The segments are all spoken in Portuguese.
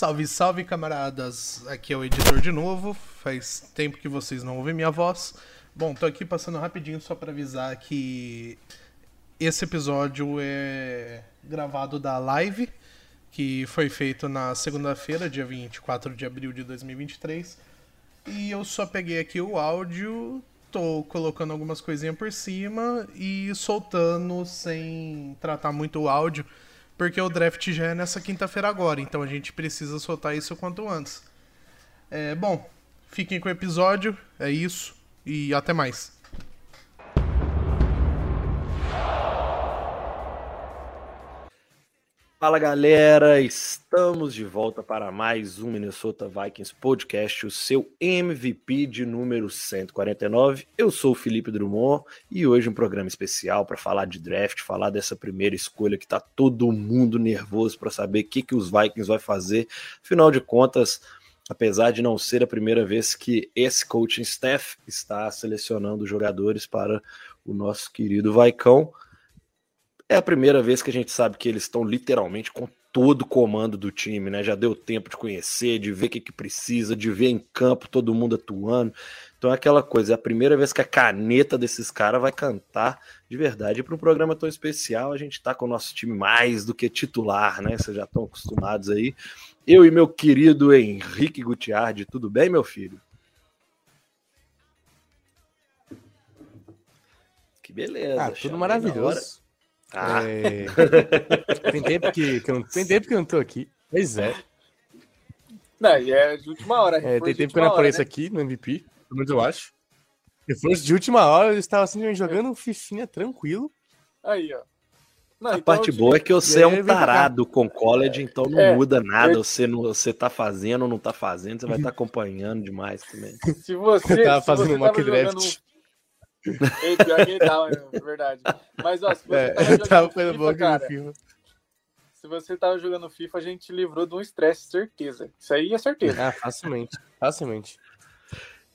Salve, salve, camaradas! Aqui é o editor de novo. Faz tempo que vocês não ouvem minha voz. Bom, tô aqui passando rapidinho só para avisar que esse episódio é gravado da live que foi feito na segunda-feira, dia 24 de abril de 2023. E eu só peguei aqui o áudio, tô colocando algumas coisinhas por cima e soltando sem tratar muito o áudio porque o draft já é nessa quinta-feira agora, então a gente precisa soltar isso o quanto antes. É, bom, fiquem com o episódio, é isso, e até mais. Fala galera, estamos de volta para mais um Minnesota Vikings Podcast, o seu MVP de número 149. Eu sou o Felipe Drummond e hoje um programa especial para falar de draft, falar dessa primeira escolha que está todo mundo nervoso para saber o que, que os Vikings vai fazer. Afinal de contas, apesar de não ser a primeira vez que esse coaching staff está selecionando jogadores para o nosso querido Vaicão, é a primeira vez que a gente sabe que eles estão literalmente com todo o comando do time, né? Já deu tempo de conhecer, de ver o que, que precisa, de ver em campo todo mundo atuando. Então é aquela coisa, é a primeira vez que a caneta desses caras vai cantar de verdade. E para um programa tão especial, a gente está com o nosso time mais do que titular, né? Vocês já estão acostumados aí. Eu e meu querido Henrique Gutiardi, tudo bem, meu filho? Que beleza. Ah, tudo maravilhoso. Ah. É... tem, tempo que, que eu não... tem tempo que eu não tô aqui. Pois é. Não, e é de última hora. É, tem tempo que eu não apareço né? aqui no MVP, pelo menos eu acho. Se fosse de última hora, eu estava assim, jogando um fifinha tranquilo. Aí, ó. Não, a então parte boa é que você é um tarado com college, então não é, muda nada. Você, não, você tá fazendo ou não tá fazendo, você vai estar tá acompanhando demais também. Se você. Eu tava fazendo um mock draft. Ei, pior que ele tava, é verdade. Mas, ó, se você é, tava jogando FIFA, cara, se você tava jogando FIFA, a gente livrou de um estresse, certeza. Isso aí é certeza. Ah, facilmente, facilmente.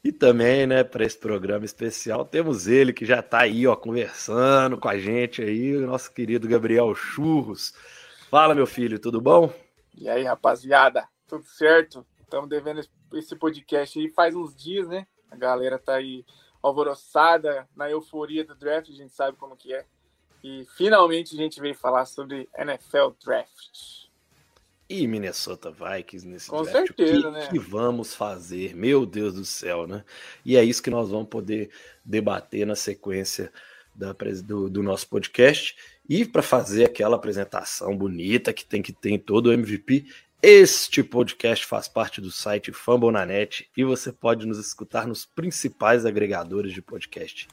E também, né, para esse programa especial, temos ele que já tá aí, ó, conversando com a gente aí, o nosso querido Gabriel Churros. Fala, meu filho, tudo bom? E aí, rapaziada, tudo certo? Estamos devendo esse podcast aí faz uns dias, né? A galera tá aí alvoroçada na euforia do draft, a gente sabe como que é. E finalmente a gente veio falar sobre NFL Draft. E Minnesota Vikings nesse Com draft. certeza, o que, né? que vamos fazer? Meu Deus do céu, né? E é isso que nós vamos poder debater na sequência da, do, do nosso podcast. E para fazer aquela apresentação bonita que tem que ter em todo o MVP, este podcast faz parte do site Fambonanet e você pode nos escutar nos principais agregadores de podcast.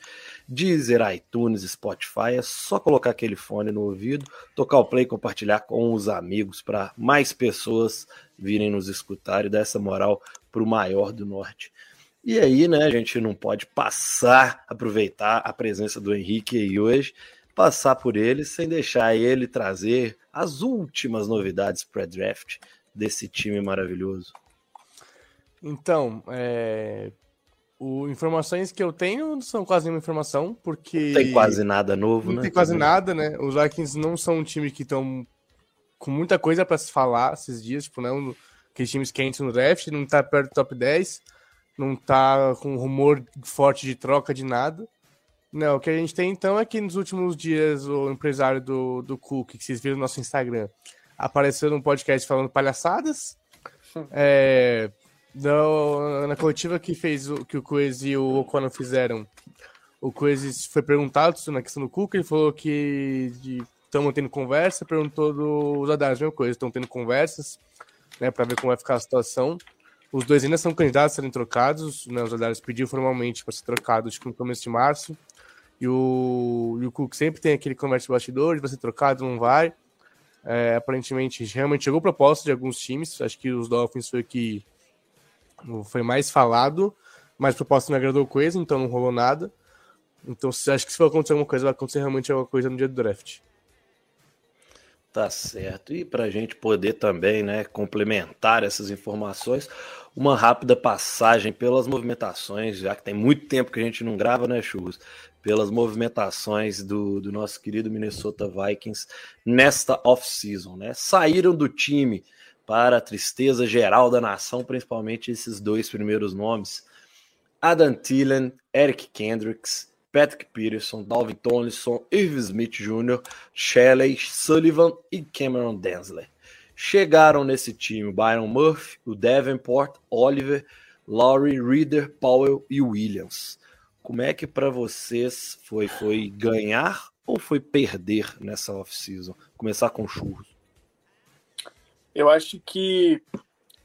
Deezer, iTunes, Spotify, é só colocar aquele fone no ouvido, tocar o play e compartilhar com os amigos para mais pessoas virem nos escutar e dar essa moral para o maior do norte. E aí, né, a gente não pode passar, aproveitar a presença do Henrique aí hoje, passar por ele sem deixar ele trazer as últimas novidades pré-draft desse time maravilhoso? Então, é... o, informações que eu tenho não são quase nenhuma informação, porque. Não tem quase nada novo, não né? Não tem quase nada, né? Os Vikings não são um time que estão com muita coisa para se falar esses dias, tipo, não aqueles times quentes no draft, não tá perto do top 10, não tá com rumor forte de troca de nada. Não, o que a gente tem então é que nos últimos dias o empresário do, do Cook, que vocês viram no nosso Instagram, apareceu num podcast falando palhaçadas. É, no, na coletiva que fez o que o Coes e o O'Connor fizeram, o Coes foi perguntado na questão do Cook, ele falou que estão tendo conversa, perguntou dos Adares, mesma coisa, estão tendo conversas, né, para ver como vai ficar a situação. Os dois ainda são candidatos a serem trocados, né, os Adares pediu formalmente para ser trocados no começo de março, e o, e o Cook sempre tem aquele conversa de bastidores, vai ser trocado, não vai. É, aparentemente, realmente chegou proposta de alguns times. Acho que os Dolphins foi que foi mais falado, mas proposta não agradou coisa, então não rolou nada. Então, acho que se for acontecer alguma coisa, vai acontecer realmente alguma coisa no dia do draft. Tá certo. E para a gente poder também né, complementar essas informações, uma rápida passagem pelas movimentações, já que tem muito tempo que a gente não grava, né, Churros? Pelas movimentações do, do nosso querido Minnesota Vikings nesta off-season, né? Saíram do time para a tristeza geral da nação, principalmente esses dois primeiros nomes. Adam Thielen, Eric Kendricks, Patrick Peterson, Dalvin Tomlinson, Irv Smith Jr., Shelley Sullivan e Cameron Densler. Chegaram nesse time Byron Murphy, o Davenport, Oliver, Laurie, Reader, Powell e Williams. Como é que para vocês foi? Foi ganhar ou foi perder nessa off-season? Começar com churros. Eu acho que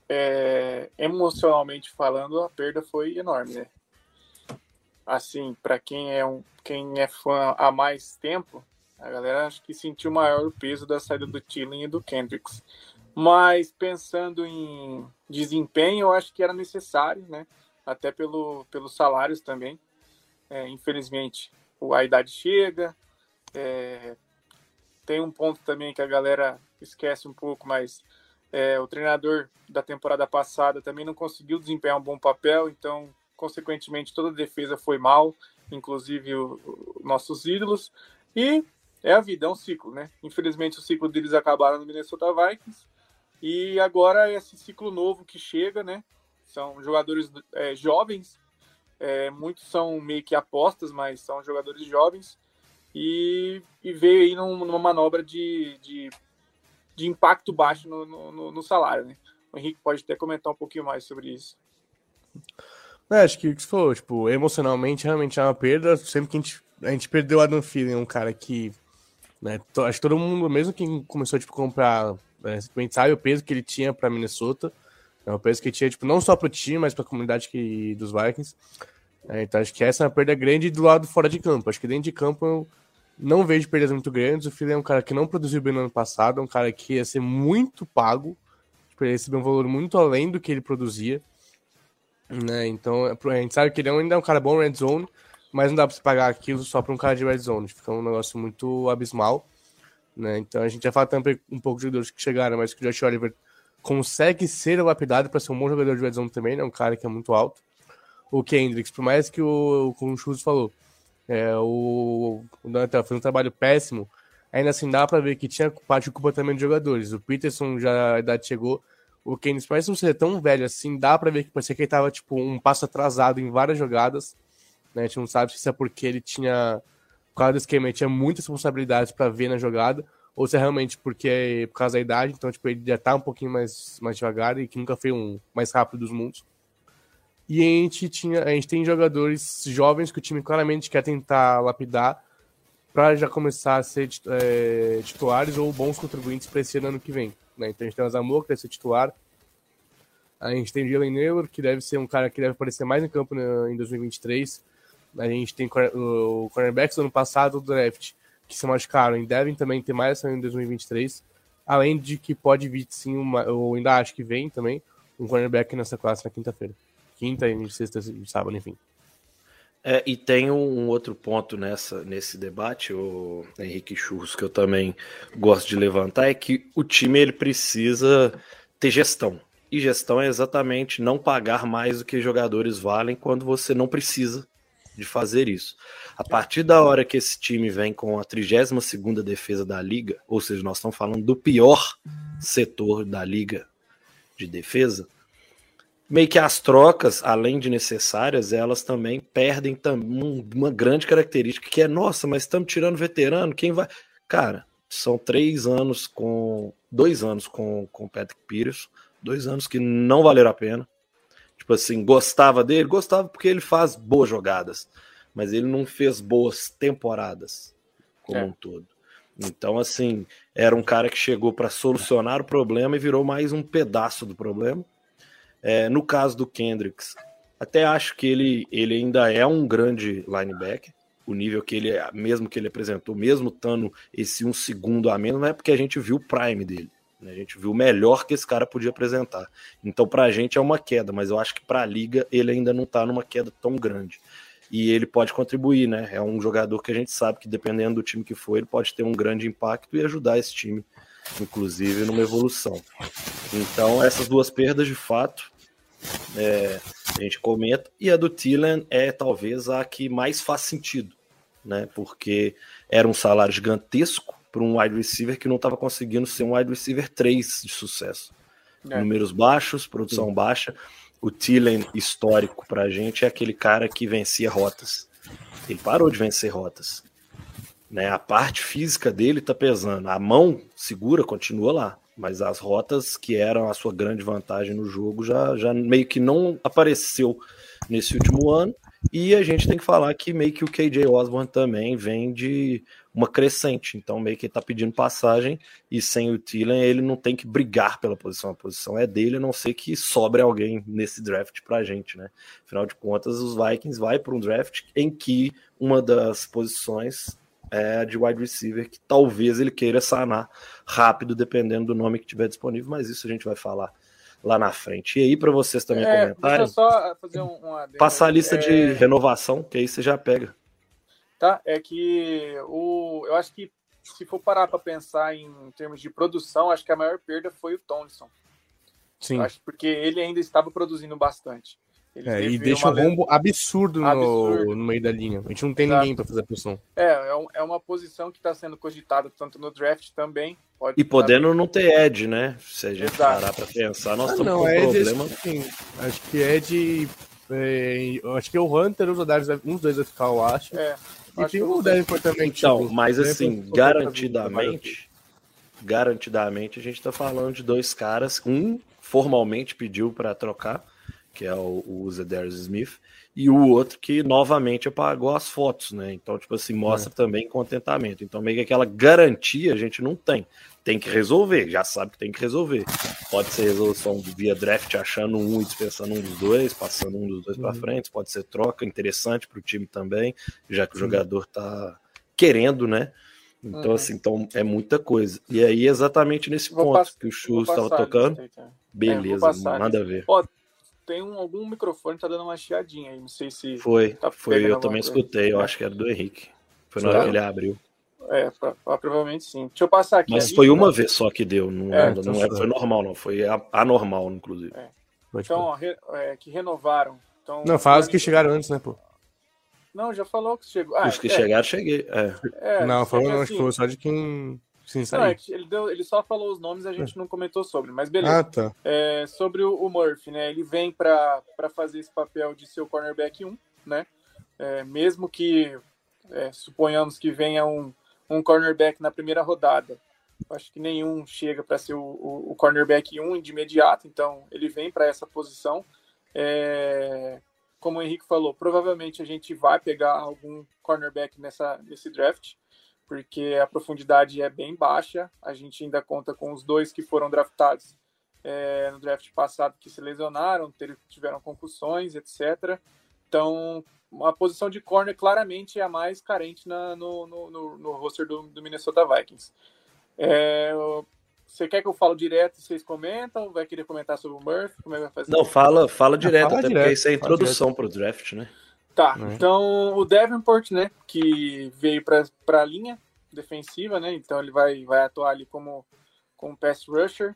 é, emocionalmente falando, a perda foi enorme, né? Assim, para quem é um, quem é fã há mais tempo, a galera acho que sentiu maior o peso da saída do Tilling e do Kendricks. Mas pensando em desempenho, eu acho que era necessário, né? Até pelo, pelos salários também. É, infelizmente, a idade chega. É, tem um ponto também que a galera esquece um pouco, mas é, o treinador da temporada passada também não conseguiu desempenhar um bom papel, então, consequentemente, toda a defesa foi mal, inclusive os nossos ídolos. E é a vida, é um ciclo, né? Infelizmente, o ciclo deles acabaram no Minnesota Vikings. E agora é esse ciclo novo que chega, né? São jogadores é, jovens, é, muitos são meio que apostas, mas são jogadores jovens. E, e veio aí numa manobra de, de de impacto baixo no, no, no, salário, né? O Henrique pode até comentar um pouquinho mais sobre isso. É, acho que o que você falou, tipo, emocionalmente realmente é uma perda. Sempre que a gente, a gente perdeu o Adam Thielen, um cara que, né, to, acho que todo mundo, mesmo quem começou, tipo, a comprar, né, sabe o peso que ele tinha para Minnesota. É o peso que tinha, tipo, não só pro time, mas pra comunidade que, dos Vikings. É, então acho que essa é uma perda grande do lado fora de campo. Acho que dentro de campo eu não vejo perdas muito grandes. O Philly é um cara que não produziu bem no ano passado, é um cara que ia ser muito pago. Tipo, ele recebeu um valor muito além do que ele produzia. Né? Então, a gente sabe que ele ainda é um cara bom red zone, mas não dá para se pagar aquilo só para um cara de red zone. Fica um negócio muito abismal. Né? Então a gente já fala também um pouco de jogadores que chegaram, mas que o Josh Oliver consegue ser lapidado para ser um bom jogador de red também, né? Um cara que é muito alto. O Kendricks, por mais que o, o Chus falou, é, o, o fez um trabalho péssimo. Ainda assim, dá para ver que tinha parte do culpa também dos jogadores. O Peterson já a idade chegou. O Keynes parece não ser tão velho assim. Dá para ver que parecia que ele tava tipo um passo atrasado em várias jogadas. Né? A gente não sabe se é porque ele tinha. Por causa do esquema, ele tinha muitas responsabilidades para ver na jogada. Ou se é realmente porque é por causa da idade. Então, tipo, ele já tá um pouquinho mais, mais devagar e que nunca foi um mais rápido dos mundos. E a gente, tinha, a gente tem jogadores jovens que o time claramente quer tentar lapidar para já começar a ser é, titulares ou bons contribuintes para esse ano que vem. Né? Então a gente tem o Zamor, que deve ser titular. A gente tem o Jalen Naylor, que deve ser um cara que deve aparecer mais em campo né, em 2023. A gente tem o cornerbacks do ano passado do draft, que se machucaram e devem também ter mais em 2023. Além de que pode vir sim, uma, eu ainda acho que vem também, um cornerback nessa classe na quinta-feira quinta e sexta e sábado, enfim. É, e tem um outro ponto nessa, nesse debate, o Henrique Churros, que eu também gosto de levantar, é que o time ele precisa ter gestão. E gestão é exatamente não pagar mais do que jogadores valem quando você não precisa de fazer isso. A partir da hora que esse time vem com a 32ª defesa da liga, ou seja, nós estamos falando do pior setor da liga de defesa, meio que as trocas, além de necessárias, elas também perdem uma grande característica que é, nossa, mas estamos tirando veterano, quem vai. Cara, são três anos com. Dois anos com o Patrick Pires, dois anos que não valeram a pena. Tipo assim, gostava dele? Gostava porque ele faz boas jogadas, mas ele não fez boas temporadas como é. um todo. Então, assim, era um cara que chegou para solucionar o problema e virou mais um pedaço do problema é, no caso do Kendricks, até acho que ele, ele ainda é um grande linebacker. O nível que ele, mesmo que ele apresentou, mesmo estando esse um segundo a menos, não é porque a gente viu o prime dele. Né? A gente viu o melhor que esse cara podia apresentar. Então, para a gente é uma queda, mas eu acho que para a liga ele ainda não está numa queda tão grande. E ele pode contribuir, né? É um jogador que a gente sabe que, dependendo do time que for, ele pode ter um grande impacto e ajudar esse time inclusive numa evolução. Então, essas duas perdas, de fato, é, a gente comenta, e a do Thielen é talvez a que mais faz sentido, né? Porque era um salário gigantesco para um wide receiver que não estava conseguindo ser um wide receiver 3 de sucesso. É. Números baixos, produção Sim. baixa. O Thielen histórico pra gente é aquele cara que vencia rotas. Ele parou de vencer rotas. Né? A parte física dele tá pesando. A mão segura continua lá. Mas as rotas que eram a sua grande vantagem no jogo já, já meio que não apareceu nesse último ano. E a gente tem que falar que meio que o KJ Osborne também vem de uma crescente. Então, meio que ele tá pedindo passagem e sem o Thielen ele não tem que brigar pela posição. A posição é dele, a não ser que sobre alguém nesse draft pra gente, né? Afinal de contas, os Vikings vai para um draft em que uma das posições é, de wide receiver que talvez ele queira sanar rápido, dependendo do nome que tiver disponível, mas isso a gente vai falar lá na frente. E aí, para vocês também é, comentarem, só fazer um, um passar a lista é... de renovação, que aí você já pega. Tá, é que o, eu acho que se for parar para pensar em termos de produção, acho que a maior perda foi o Thompson. Sim. Eu acho porque ele ainda estava produzindo bastante. É, e deixa um rombo absurdo, absurdo. No, no, meio da linha. A gente não tem Exato. ninguém para fazer a posição. É, é, é uma posição que está sendo cogitada tanto no draft também. e podendo não ter Ed, né? Se a gente Exato. parar para pensar, nós ah, estamos com um problema. Sim, acho que Ed. É, acho que o Hunter, os Darius, uns dois vai ficar, eu acho. É, e tem o Davenport também. Então, tipo, mas assim, garantidamente, garantidamente a gente está falando de dois caras. Um formalmente pediu para trocar que é o, o Zedarius Smith, e o outro que novamente apagou as fotos, né? Então, tipo assim, mostra é. também contentamento. Então, meio que aquela garantia a gente não tem. Tem que resolver, já sabe que tem que resolver. Pode ser resolução via draft, achando um e dispensando um dos dois, passando um dos dois uhum. para frente, pode ser troca interessante para o time também, já que o jogador tá querendo, né? Então, uhum. assim, então é muita coisa. E aí, exatamente nesse vou ponto que o Churros estava tocando. Então. Beleza, é, nada a ver. Ó, tem um, algum microfone que tá dando uma chiadinha aí, não sei se. Foi, tá foi, eu também coisa. escutei, eu acho que era do Henrique. Foi na hora que ele abriu. É, pra, pra, provavelmente sim. Deixa eu passar aqui. Mas foi uma vez só que deu, não, é, não, não é, foi normal, não, foi anormal, inclusive. É. Então, ó, re, é, que renovaram. Então, não, fala os que chegaram antes, né, pô? Não, já falou que chegou. Ah, os que é. chegaram, cheguei. É. não, falou, não, acho que foi só de quem Sim, não, é ele, deu, ele só falou os nomes a gente não comentou sobre, mas beleza. Ah, tá. É, sobre o, o, Murphy, né? Ele vem para fazer esse papel de ser o cornerback 1, né? É, mesmo que é, suponhamos que venha um, um cornerback na primeira rodada, acho que nenhum chega para ser o, o, o, cornerback 1 de imediato, então ele vem para essa posição. É, como o Henrique falou, provavelmente a gente vai pegar algum cornerback nessa, nesse draft porque a profundidade é bem baixa. A gente ainda conta com os dois que foram draftados é, no draft passado que se lesionaram, tiveram concussões, etc. Então, a posição de corner claramente é a mais carente na, no, no, no, no, roster do, do Minnesota Vikings. É, você quer que eu fale direto e vocês comentam? Vai querer comentar sobre o Murphy? Como é que vai fazer? Não, fala, fala direto, fala até direto, porque isso é a introdução para o draft, né? Tá, né? então o Davenport, né, que veio para a linha defensiva, né, então ele vai, vai atuar ali como, como pass rusher.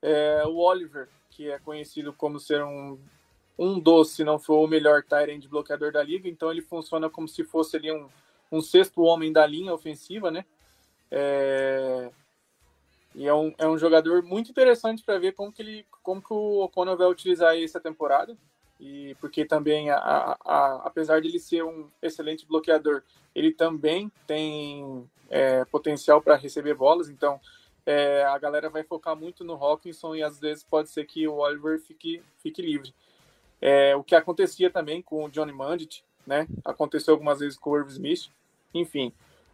É, o Oliver, que é conhecido como ser um, um dos, se não for o melhor tight end bloqueador da liga, então ele funciona como se fosse ali um, um sexto homem da linha ofensiva, né, é, e é um, é um jogador muito interessante para ver como que, ele, como que o O'Connell vai utilizar essa temporada e porque também, a, a, a, apesar de ele ser um excelente bloqueador, ele também tem é, potencial para receber bolas, então é, a galera vai focar muito no Hawkinson e às vezes pode ser que o Oliver fique, fique livre. É, o que acontecia também com o Johnny Mandit, né? Aconteceu algumas vezes com o Irv Smith, enfim.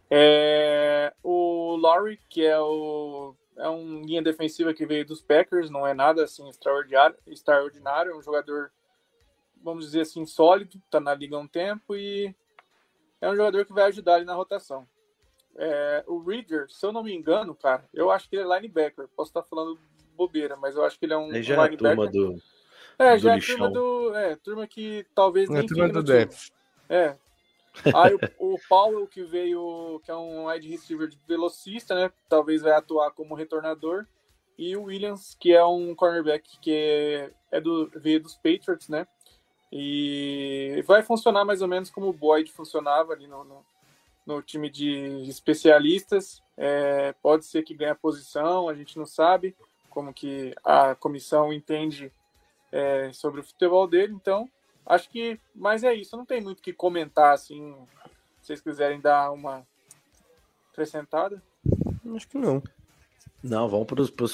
É, o Laurie, que é o é um linha defensiva que veio dos Packers, não é nada assim extraordinário, extraordinário, é um jogador vamos dizer assim, sólido, está na liga há um tempo e é um jogador que vai ajudar ali na rotação. É, o Reader, se eu não me engano, cara, eu acho que ele é linebacker. Posso estar falando bobeira, mas eu acho que ele é um, ele já um linebacker. É turma do, é, já é turma do. É, turma que talvez nem. É turma do depth. É. Aí o, o Powell, que veio, que é um wide receiver de velocista, né? Talvez vai atuar como retornador. E o Williams, que é um cornerback que é, é do, veio dos Patriots, né? E vai funcionar mais ou menos como o Boyd funcionava ali no, no, no time de especialistas. É, pode ser que ganhe a posição, a gente não sabe. como que a comissão entende é, sobre o futebol dele. Então, acho que, mas é isso. Não tem muito o que comentar assim. Se vocês quiserem dar uma acrescentada. Acho que não. Não, vamos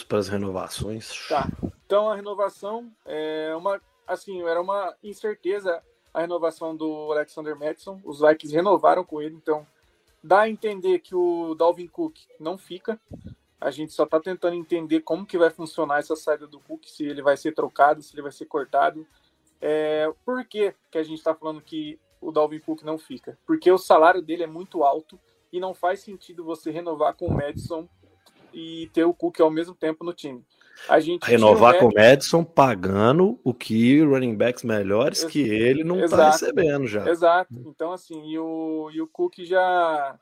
para as renovações. Tá. Então a renovação é uma, assim, era uma incerteza a renovação do Alexander Madison. Os Vikings renovaram com ele, então dá a entender que o Dalvin Cook não fica. A gente só está tentando entender como que vai funcionar essa saída do Cook, se ele vai ser trocado, se ele vai ser cortado. É, por que, que a gente está falando que o Dalvin Cook não fica? Porque o salário dele é muito alto e não faz sentido você renovar com o Madison e ter o Cook ao mesmo tempo no time. A gente renovar com o Madison pagando o que running backs melhores Ex que ele não está recebendo já. Exato. Então, assim, e o, e o Cook já,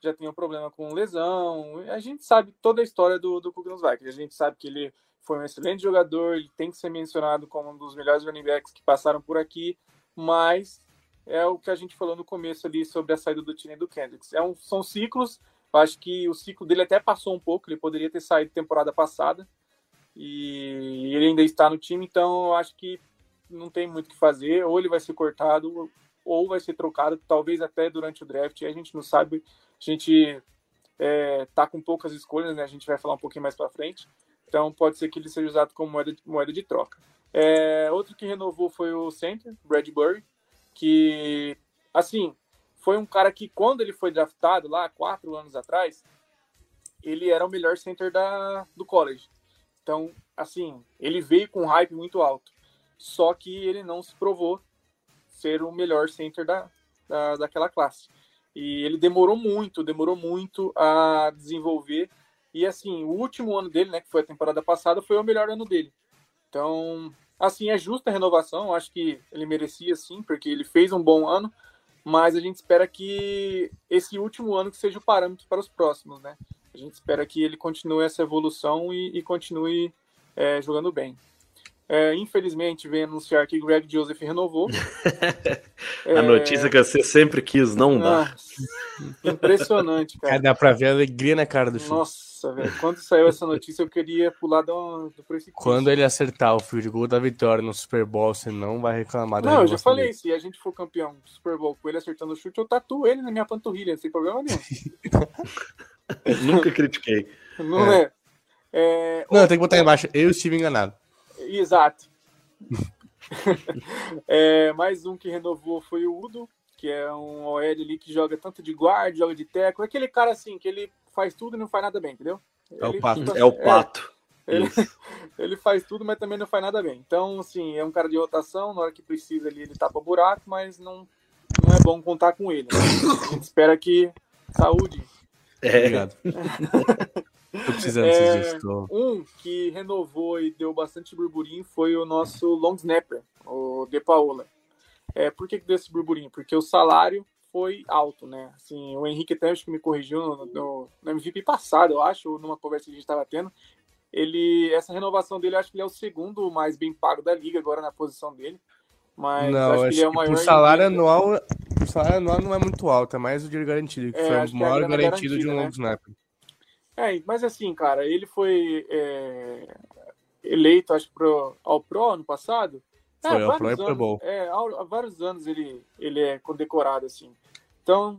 já tem um problema com lesão. A gente sabe toda a história do, do Cook nos Vikings. A gente sabe que ele foi um excelente jogador, ele tem que ser mencionado como um dos melhores running backs que passaram por aqui, mas é o que a gente falou no começo ali sobre a saída do time do Kendricks. É um, são ciclos, acho que o ciclo dele até passou um pouco, ele poderia ter saído temporada passada, e ele ainda está no time, então eu acho que não tem muito o que fazer, ou ele vai ser cortado, ou vai ser trocado, talvez até durante o draft, a gente não sabe, a gente é, tá com poucas escolhas, né? A gente vai falar um pouquinho mais para frente, então pode ser que ele seja usado como moeda de, moeda de troca. É, outro que renovou foi o center, Bradbury, que assim foi um cara que quando ele foi draftado lá quatro anos atrás, ele era o melhor center da, do college. Então, assim, ele veio com um hype muito alto. Só que ele não se provou ser o melhor center da, da, daquela classe. E ele demorou muito, demorou muito a desenvolver. E assim, o último ano dele, né, que foi a temporada passada, foi o melhor ano dele. Então, assim, é justa a renovação. Acho que ele merecia sim, porque ele fez um bom ano. Mas a gente espera que esse último ano que seja o parâmetro para os próximos, né? A gente espera que ele continue essa evolução e, e continue é, jogando bem. É, infelizmente, vem anunciar que Greg Joseph renovou. a é... notícia que você sempre quis não dá. Impressionante, cara. É, dá pra ver a alegria na cara do filho. Nossa, velho. Quando saiu essa notícia, eu queria pular do, do precipício. Quando ele acertar o fio de gol da vitória no Super Bowl, você não vai reclamar da Não, eu já falei, dele. se a gente for campeão do Super Bowl com ele acertando o chute, eu tatuo ele na minha panturrilha, sem problema nenhum. Nunca critiquei. Não é. é. é não, tem que botar embaixo. Eu estive enganado. Exato. é, mais um que renovou foi o Udo, que é um OL ali que joga tanto de guarda, joga de teco. É aquele cara assim, que ele faz tudo e não faz nada bem, entendeu? É o pato. Tipo, é o pato. É, ele, ele, faz tudo, mas também não faz nada bem. Então, assim, é um cara de rotação, na hora que precisa ali ele tapa buraco, mas não, não é bom contar com ele. Né? A gente espera que saúde é. Obrigado. Tô precisando é, disso. Tô... Um que renovou e deu bastante burburinho foi o nosso long snapper, o De Paola. É, por que, que deu esse burburinho? Porque o salário foi alto, né? Assim, o Henrique até acho que me corrigiu no, no, no MVP passado, eu acho, numa conversa que a gente estava tendo. Ele, essa renovação dele, acho que ele é o segundo mais bem pago da liga agora na posição dele. Mas não, acho, acho que ele é o maior. O salário anual, salário anual não é muito alto, é mais o dinheiro garantido, que é, foi o maior que garantido de um né? long snapper. É, mas assim, cara, ele foi é, eleito, acho, pro, ao Pro ano passado. É, foi, ao Pro anos, e Pro Bowl. É, há, há, vários anos ele, ele é condecorado, assim. Então,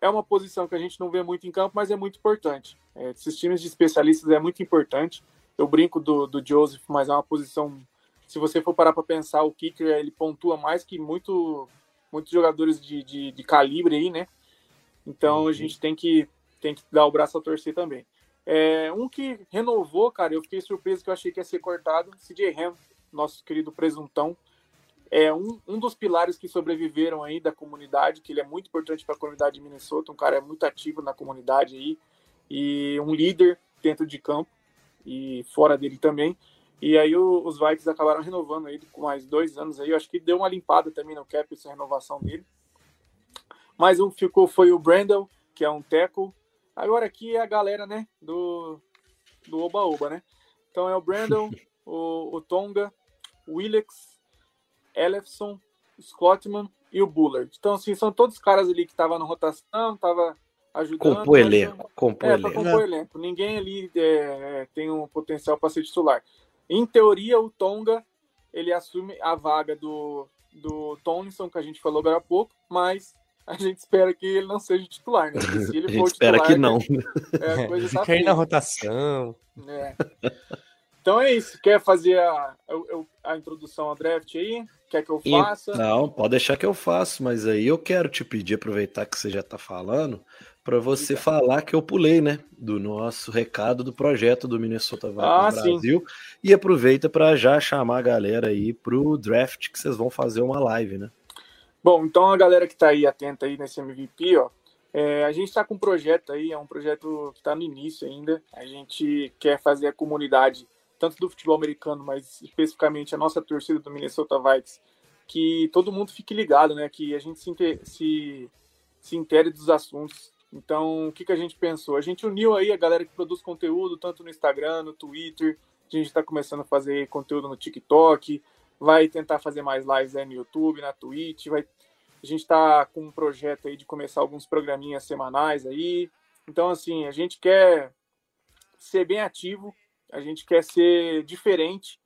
é uma posição que a gente não vê muito em campo, mas é muito importante. É, esses times de especialistas é muito importante. Eu brinco do, do Joseph, mas é uma posição. Se você for parar para pensar, o kicker ele pontua mais que muito, muitos jogadores de, de, de calibre aí, né? Então uhum. a gente tem que tem que dar o braço a torcer também. É, um que renovou, cara, eu fiquei surpreso que eu achei que ia ser cortado, CJ Ham, nosso querido presuntão, é um, um dos pilares que sobreviveram aí da comunidade, que ele é muito importante para a comunidade de Minnesota, um cara é muito ativo na comunidade aí, e um líder dentro de campo e fora dele também. E aí o, os Vikings acabaram renovando ele com mais dois anos aí. Eu acho que deu uma limpada também no cap essa renovação dele. Mais um que ficou foi o Brandel, que é um tackle Agora aqui é a galera, né, do, do Oba Oba, né? Então é o Brandon, o, o Tonga, o Willex, Elefson, Scottman e o Bullard. Então, assim, são todos caras ali que estavam na rotação, tava ajudando. Compor elenco. Compor é, elenco. compor elenco. Ninguém ali é, tem um potencial para ser titular. Em teoria, o Tonga ele assume a vaga do, do Tomlinson, que a gente falou agora há pouco, mas a gente espera que ele não seja titular, né? Se ele a gente for espera titular, que não. É, a coisa tá Fica aí na rotação. É. Então é isso. Quer fazer a, a, a introdução ao draft aí? Quer que eu faça? Não, pode deixar que eu faço, mas aí eu quero te pedir, aproveitar que você já está falando, para você Diga. falar que eu pulei, né? Do nosso recado do projeto do Minnesota Vikings Ah, sim. Brasil. E aproveita para já chamar a galera aí pro draft que vocês vão fazer uma live, né? Bom, então a galera que está aí atenta aí nesse MVP, ó, é, a gente está com um projeto aí, é um projeto que está no início ainda. A gente quer fazer a comunidade, tanto do futebol americano, mas especificamente a nossa torcida do Minnesota Vikings, que todo mundo fique ligado, né? Que a gente se, se, se intere dos assuntos. Então, o que, que a gente pensou? A gente uniu aí a galera que produz conteúdo, tanto no Instagram, no Twitter. A gente está começando a fazer conteúdo no TikTok, vai tentar fazer mais lives aí no YouTube, na Twitch, vai a gente está com um projeto aí de começar alguns programinhas semanais aí. Então, assim, a gente quer ser bem ativo, a gente quer ser diferente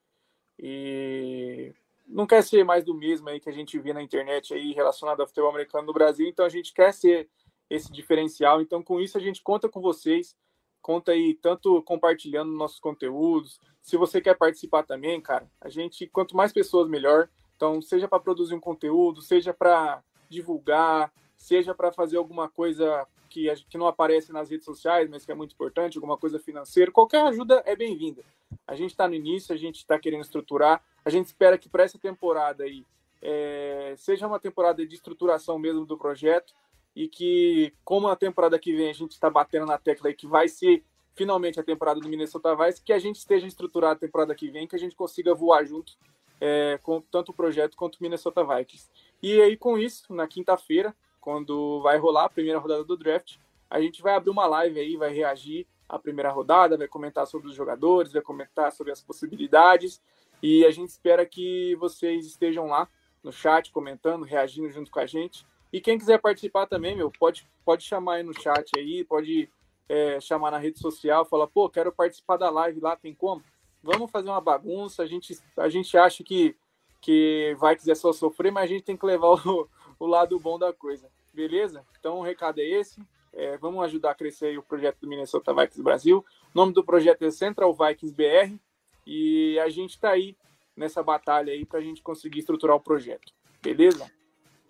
e não quer ser mais do mesmo aí que a gente vê na internet aí relacionado ao futebol americano no Brasil. Então, a gente quer ser esse diferencial. Então, com isso, a gente conta com vocês. Conta aí tanto compartilhando nossos conteúdos. Se você quer participar também, cara, a gente, quanto mais pessoas, melhor. Então, seja para produzir um conteúdo, seja para divulgar, seja para fazer alguma coisa que, que não aparece nas redes sociais, mas que é muito importante, alguma coisa financeira, qualquer ajuda é bem-vinda. A gente está no início, a gente está querendo estruturar, a gente espera que para essa temporada aí é, seja uma temporada de estruturação mesmo do projeto e que, como a temporada que vem a gente está batendo na tecla aí que vai ser finalmente a temporada do Minnesota Vikings, que a gente esteja estruturado a temporada que vem, que a gente consiga voar junto é, com tanto o projeto quanto o Minnesota Vikings. E aí, com isso, na quinta-feira, quando vai rolar a primeira rodada do draft, a gente vai abrir uma live aí, vai reagir à primeira rodada, vai comentar sobre os jogadores, vai comentar sobre as possibilidades. E a gente espera que vocês estejam lá no chat, comentando, reagindo junto com a gente. E quem quiser participar também, meu, pode, pode chamar aí no chat aí, pode é, chamar na rede social, falar, pô, quero participar da live lá, tem como? Vamos fazer uma bagunça, a gente, a gente acha que, que vai quiser só sofrer, mas a gente tem que levar o, o lado bom da coisa, beleza? Então o recado é esse, é, vamos ajudar a crescer o projeto do Minnesota Vikings Brasil. O nome do projeto é Central Vikings BR e a gente está aí nessa batalha aí para a gente conseguir estruturar o projeto, beleza?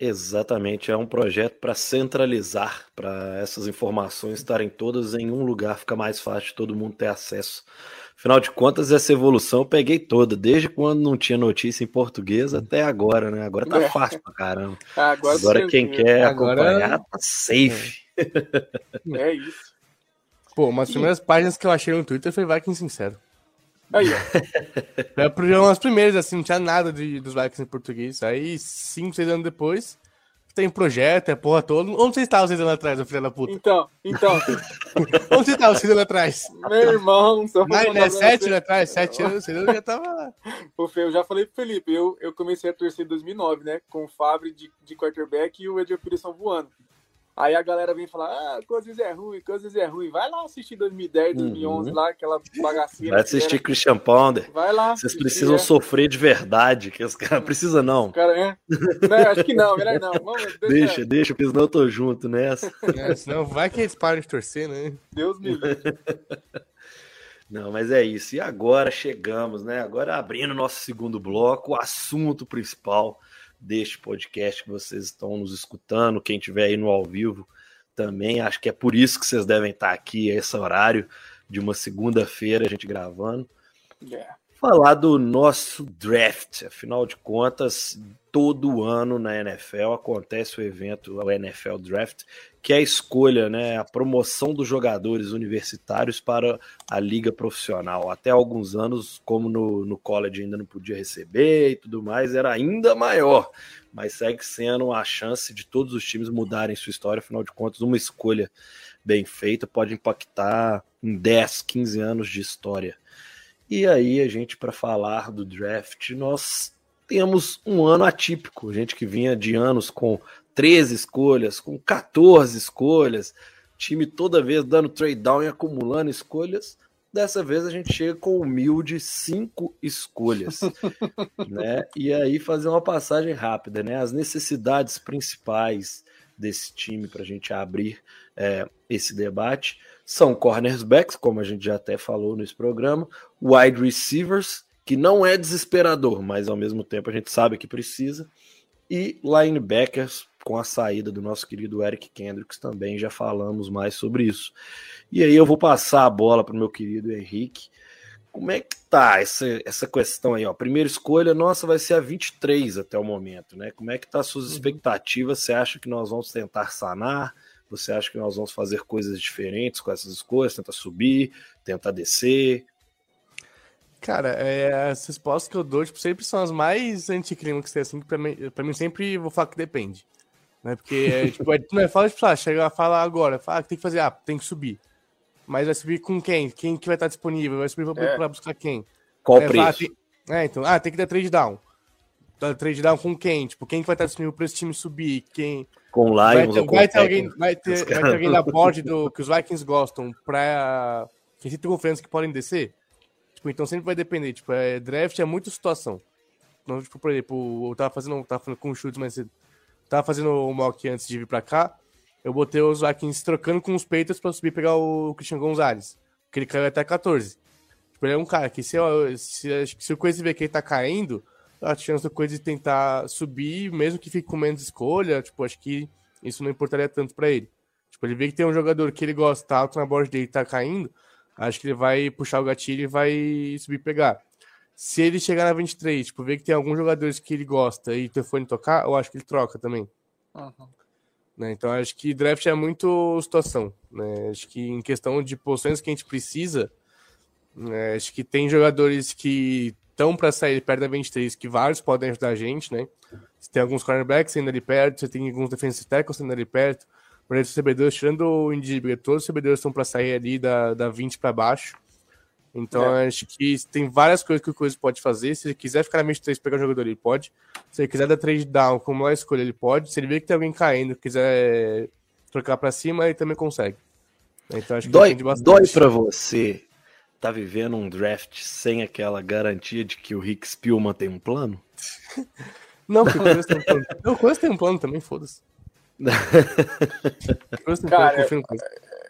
Exatamente, é um projeto para centralizar, para essas informações estarem todas em um lugar, fica mais fácil de todo mundo ter acesso. Afinal de contas, essa evolução eu peguei toda, desde quando não tinha notícia em português até agora, né? Agora tá É. fácil pra caramba. Agora, Agora quem quer Agora- acompanhar tá safe. É isso. Pô, umas primeiras páginas que eu achei no Twitter foi Vikings Sincero. Aí, ó. É porque umas primeiras, assim, não tinha nada de, dos Vikings em português. Aí, cinco, seis anos depois, tem projeto, é porra toda. Onde você estava seis anos atrás, ô filho da puta? Então, então, Onde você estava seis anos atrás? meu irmão, só contar né? Sete anos atrás, sete anos, seis anos já tava. Ô, Fê, eu já falei pro Felipe, eu, eu comecei a torcer em 2009, né? Com o Fábio de, de quarterback e o Edward Peterson voando. Aí a galera vem falar, ah, Cousins é ruim, Cousins é ruim. Vai lá assistir 2010, 2011 lá, aquela bagaceira. Vai assistir era. Christian Ponder. Vai lá. Vocês precisam é. sofrer de verdade, que os caras precisam não. Cara, é. Não, acho que não, melhor não. Vamos, Deixa, deixa, porque senão eu tô junto nessa. É, senão vai que eles param de torcer, né? Deus me livre. Não, mas é isso. E agora chegamos, né? Agora abrindo nosso segundo bloco, o assunto principal deste podcast que vocês estão nos escutando, quem estiver aí no ao vivo também. Acho que é por isso que vocês devem estar aqui a esse horário de uma segunda-feira, a gente gravando. É. Falar do nosso draft. Afinal de contas, todo ano na NFL acontece o evento, o NFL Draft, que é a escolha, né, a promoção dos jogadores universitários para a liga profissional. Até alguns anos, como no, no college ainda não podia receber e tudo mais, era ainda maior. Mas segue sendo a chance de todos os times mudarem sua história. Afinal de contas, uma escolha bem feita pode impactar em 10, 15 anos de história. E aí, a gente, para falar do draft, nós temos um ano atípico. Gente que vinha de anos com 13 escolhas, com 14 escolhas, time toda vez dando trade down e acumulando escolhas. Dessa vez a gente chega com humilde cinco escolhas, né? E aí fazer uma passagem rápida, né? As necessidades principais desse time para a gente abrir é, esse debate são cornerbacks, como a gente já até falou nesse programa, wide receivers, que não é desesperador, mas ao mesmo tempo a gente sabe que precisa, e linebackers com a saída do nosso querido Eric Kendricks também já falamos mais sobre isso. E aí eu vou passar a bola para o meu querido Henrique. Como é que tá essa, essa questão aí? Ó? Primeira escolha nossa vai ser a 23 até o momento, né? Como é que tá as suas uhum. expectativas? Você acha que nós vamos tentar sanar? Você acha que nós vamos fazer coisas diferentes com essas escolhas? Tentar subir, tentar descer? Cara, é, as respostas que eu dou tipo, sempre são as mais anticlímax, assim, que pra mim, pra mim sempre vou falar que depende. Né? Porque é, tipo, é, não é fala de tipo, ah, chegar a falar agora, fala ah, que tem que fazer, ah, tem que subir. Mas vai subir com quem? Quem que vai estar disponível? Vai subir pra, é. pra buscar quem? Qual é, preço? Fala, tem... é, então, ah, tem que dar trade down. Dar trade down com quem? Tipo, quem que vai estar disponível para esse time subir? Quem. Com Lions vai ter, vai ter alguém, vai ter, vai ter alguém da board do, que os Vikings gostam pra. Que tem confiança que podem descer? Tipo, então sempre vai depender. Tipo, é, draft é muito situação. Então, tipo, por exemplo, eu tava fazendo, tava falando com o chutes mais cedo. Tava fazendo o mock antes de vir pra cá. Eu botei os Vikings trocando com os Patriots pra subir e pegar o Christian Gonzalez. Porque ele caiu até 14. Tipo, ele é um cara que se, se, se o Coisa ver que ele tá caindo, a chance do Coisa de tentar subir, mesmo que fique com menos escolha, tipo, acho que isso não importaria tanto para ele. Tipo, ele vê que tem um jogador que ele gosta, tá alto na board dele tá caindo, acho que ele vai puxar o gatilho e vai subir e pegar. Se ele chegar na 23, tipo, ver que tem alguns jogadores que ele gosta e o telefone tocar, eu acho que ele troca também. Uhum. Né? Então acho que draft é muito situação. Né? Acho que em questão de posições que a gente precisa, né? acho que tem jogadores que estão para sair perto da 23, que vários podem ajudar a gente, né? Você tem alguns cornerbacks ainda ali perto, você tem alguns defensive tackles ainda ali perto. Por exemplo, os recebedores, tirando o Individual, todos os recebedores estão para sair ali da, da 20 para baixo. Então, é. acho que tem várias coisas que o Coisa pode fazer. Se ele quiser ficar na 23 e pegar o jogador, ele pode. Se ele quiser dar trade down como a escolha, ele pode. Se ele ver que tem alguém caindo, quiser trocar para cima, ele também consegue. Então, acho que dói, dói para você tá vivendo um draft sem aquela garantia de que o Rick Spielman tem um plano? Não, porque o Coisa tem um plano. Não, o Coisa tem um plano também, foda-se. Cara, eu,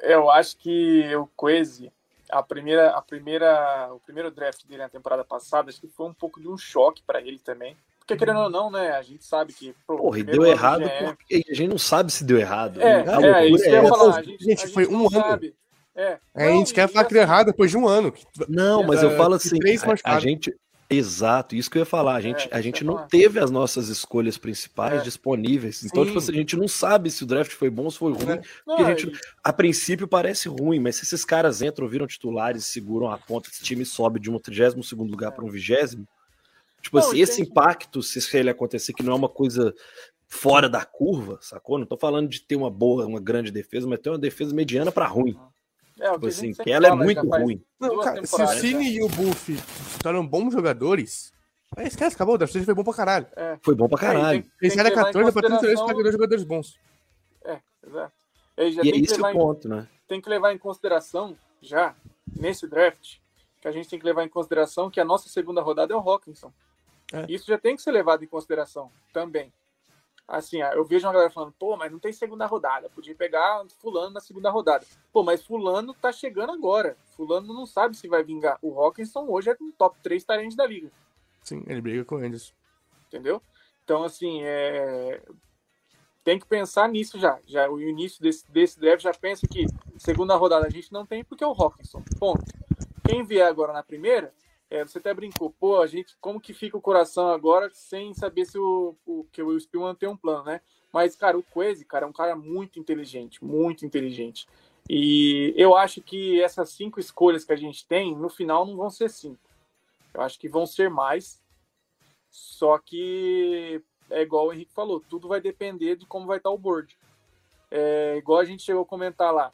eu acho que o Coise a primeira, a primeira, o primeiro draft dele na temporada passada, acho que foi um pouco de um choque para ele também. Porque querendo ou não, né, a gente sabe que. Pô, Porra, e deu errado é... porque a gente não sabe se deu errado. É, é, é isso que eu ia falar. A gente, gente, a foi um ano. É, é, a gente quer falar que deu errado depois de um ano. Não, mas eu falo assim, a, a, gente, Exato, isso que eu ia falar. A gente, é, a gente não teve as nossas escolhas principais é. disponíveis. Então, tipo assim, a gente não sabe se o draft foi bom ou se foi ruim. É. Porque a gente, a princípio, parece ruim, mas se esses caras entram, viram titulares, seguram a ponta, esse time sobe de um 32 lugar para um vigésimo. Tipo não, assim, esse impacto, se ele acontecer, que não é uma coisa fora da curva, sacou? Não tô falando de ter uma boa, uma grande defesa, mas ter uma defesa mediana para ruim. É, tipo assim, que ela é muito ruim. Não, cara, se o Cine e o Buff tornaram bons jogadores, aí esquece, acabou. O draft foi bom pra caralho. É. Foi bom pra caralho. Eles eram 14 pra 32 para jogadores bons. É, exato. E, é esse o ponto, em, né? Tem que levar em consideração, já, nesse draft, que a gente tem que levar em consideração que a nossa segunda rodada é o Hawkinson. É. Isso já tem que ser levado em consideração também assim, eu vejo uma galera falando, pô, mas não tem segunda rodada, podia pegar fulano na segunda rodada. Pô, mas fulano tá chegando agora. Fulano não sabe se vai vingar. O Hawkinson hoje é um top 3 tarentes da liga. Sim, ele briga com eles. Entendeu? Então, assim, é... tem que pensar nisso já. já o início desse, desse draft já pensa que segunda rodada a gente não tem porque é o Hawkinson. Ponto. Quem vier agora na primeira, é, você até brincou, pô, a gente, como que fica o coração agora sem saber se o, o que o Will Spielman tem um plano, né? Mas, cara, o Quase, cara, é um cara muito inteligente, muito inteligente. E eu acho que essas cinco escolhas que a gente tem, no final, não vão ser cinco. Eu acho que vão ser mais. Só que é igual o Henrique falou, tudo vai depender de como vai estar o board. É, igual a gente chegou a comentar lá.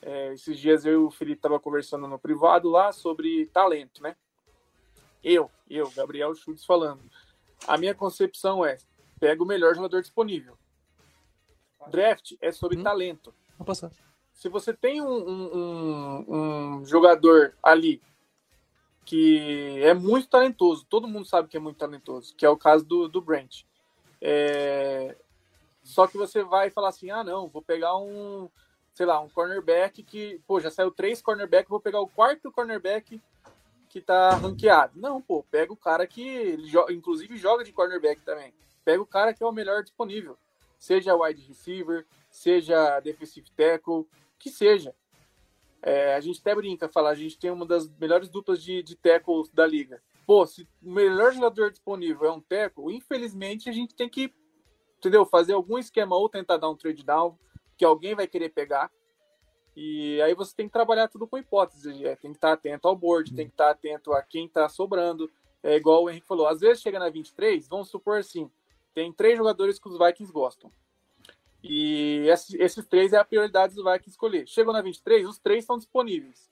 É, esses dias eu e o Felipe tava conversando no privado lá sobre talento, né? Eu, eu, Gabriel Schultz falando. A minha concepção é: pega o melhor jogador disponível. Draft é sobre hum, talento. Vou passar. se você tem um, um, um, jogador ali que é muito talentoso, todo mundo sabe que é muito talentoso, que é o caso do, do Brent. É... Só que você vai falar assim: ah, não, vou pegar um, sei lá, um cornerback que, pô, já saiu três cornerbacks, vou pegar o quarto cornerback que tá ranqueado. Não, pô, pega o cara que, inclusive, joga de cornerback também. Pega o cara que é o melhor disponível. Seja wide receiver, seja defensive tackle, que seja. É, a gente até brinca, fala, a gente tem uma das melhores duplas de, de tackles da liga. Pô, se o melhor jogador disponível é um tackle, infelizmente a gente tem que, entendeu? Fazer algum esquema ou tentar dar um trade down, que alguém vai querer pegar. E aí você tem que trabalhar tudo com hipótese. É, tem que estar atento ao board, tem que estar atento a quem está sobrando. É igual o Henrique falou, às vezes chega na 23, vamos supor assim, tem três jogadores que os Vikings gostam. E esses três é a prioridade dos Vikings escolher. Chegou na 23, os três estão disponíveis.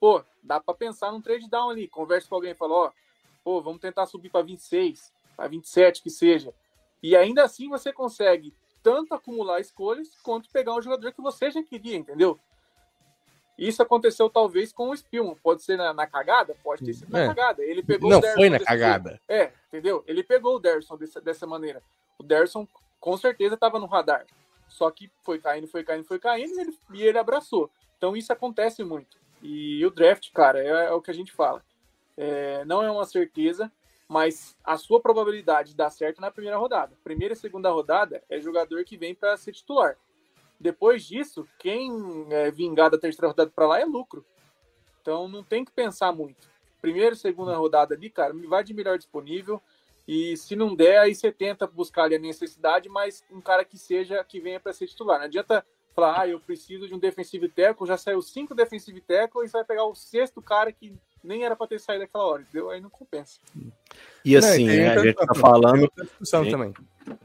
Pô, dá para pensar num trade down ali. Conversa com alguém e fala, ó, pô, vamos tentar subir para 26, para 27 que seja. E ainda assim você consegue tanto acumular escolhas quanto pegar um jogador que você já queria, entendeu? Isso aconteceu talvez com o Spielman. Pode ser na, na cagada? Pode ter sido é. na cagada. Ele pegou Não foi na cagada. É, entendeu? Ele pegou o Derson dessa, dessa maneira. O Derson com certeza estava no radar. Só que foi caindo, foi caindo, foi caindo e ele, e ele abraçou. Então isso acontece muito. E o draft, cara, é, é o que a gente fala. É, não é uma certeza, mas a sua probabilidade de dar certo na primeira rodada. Primeira e segunda rodada é jogador que vem para ser titular. Depois disso, quem é, vingar da terceira rodada para lá é lucro. Então não tem que pensar muito. Primeira e segunda rodada ali, cara, me vai de melhor disponível. E se não der, aí você tenta buscar ali a necessidade, mas um cara que seja, que venha para ser titular. Não adianta falar, ah, eu preciso de um defensive tackle, já saiu cinco defensive tackle e você vai pegar o sexto cara que nem era para ter saído aquela hora, entendeu? Aí não compensa. E assim, não, né, a gente tá falando. Tem também.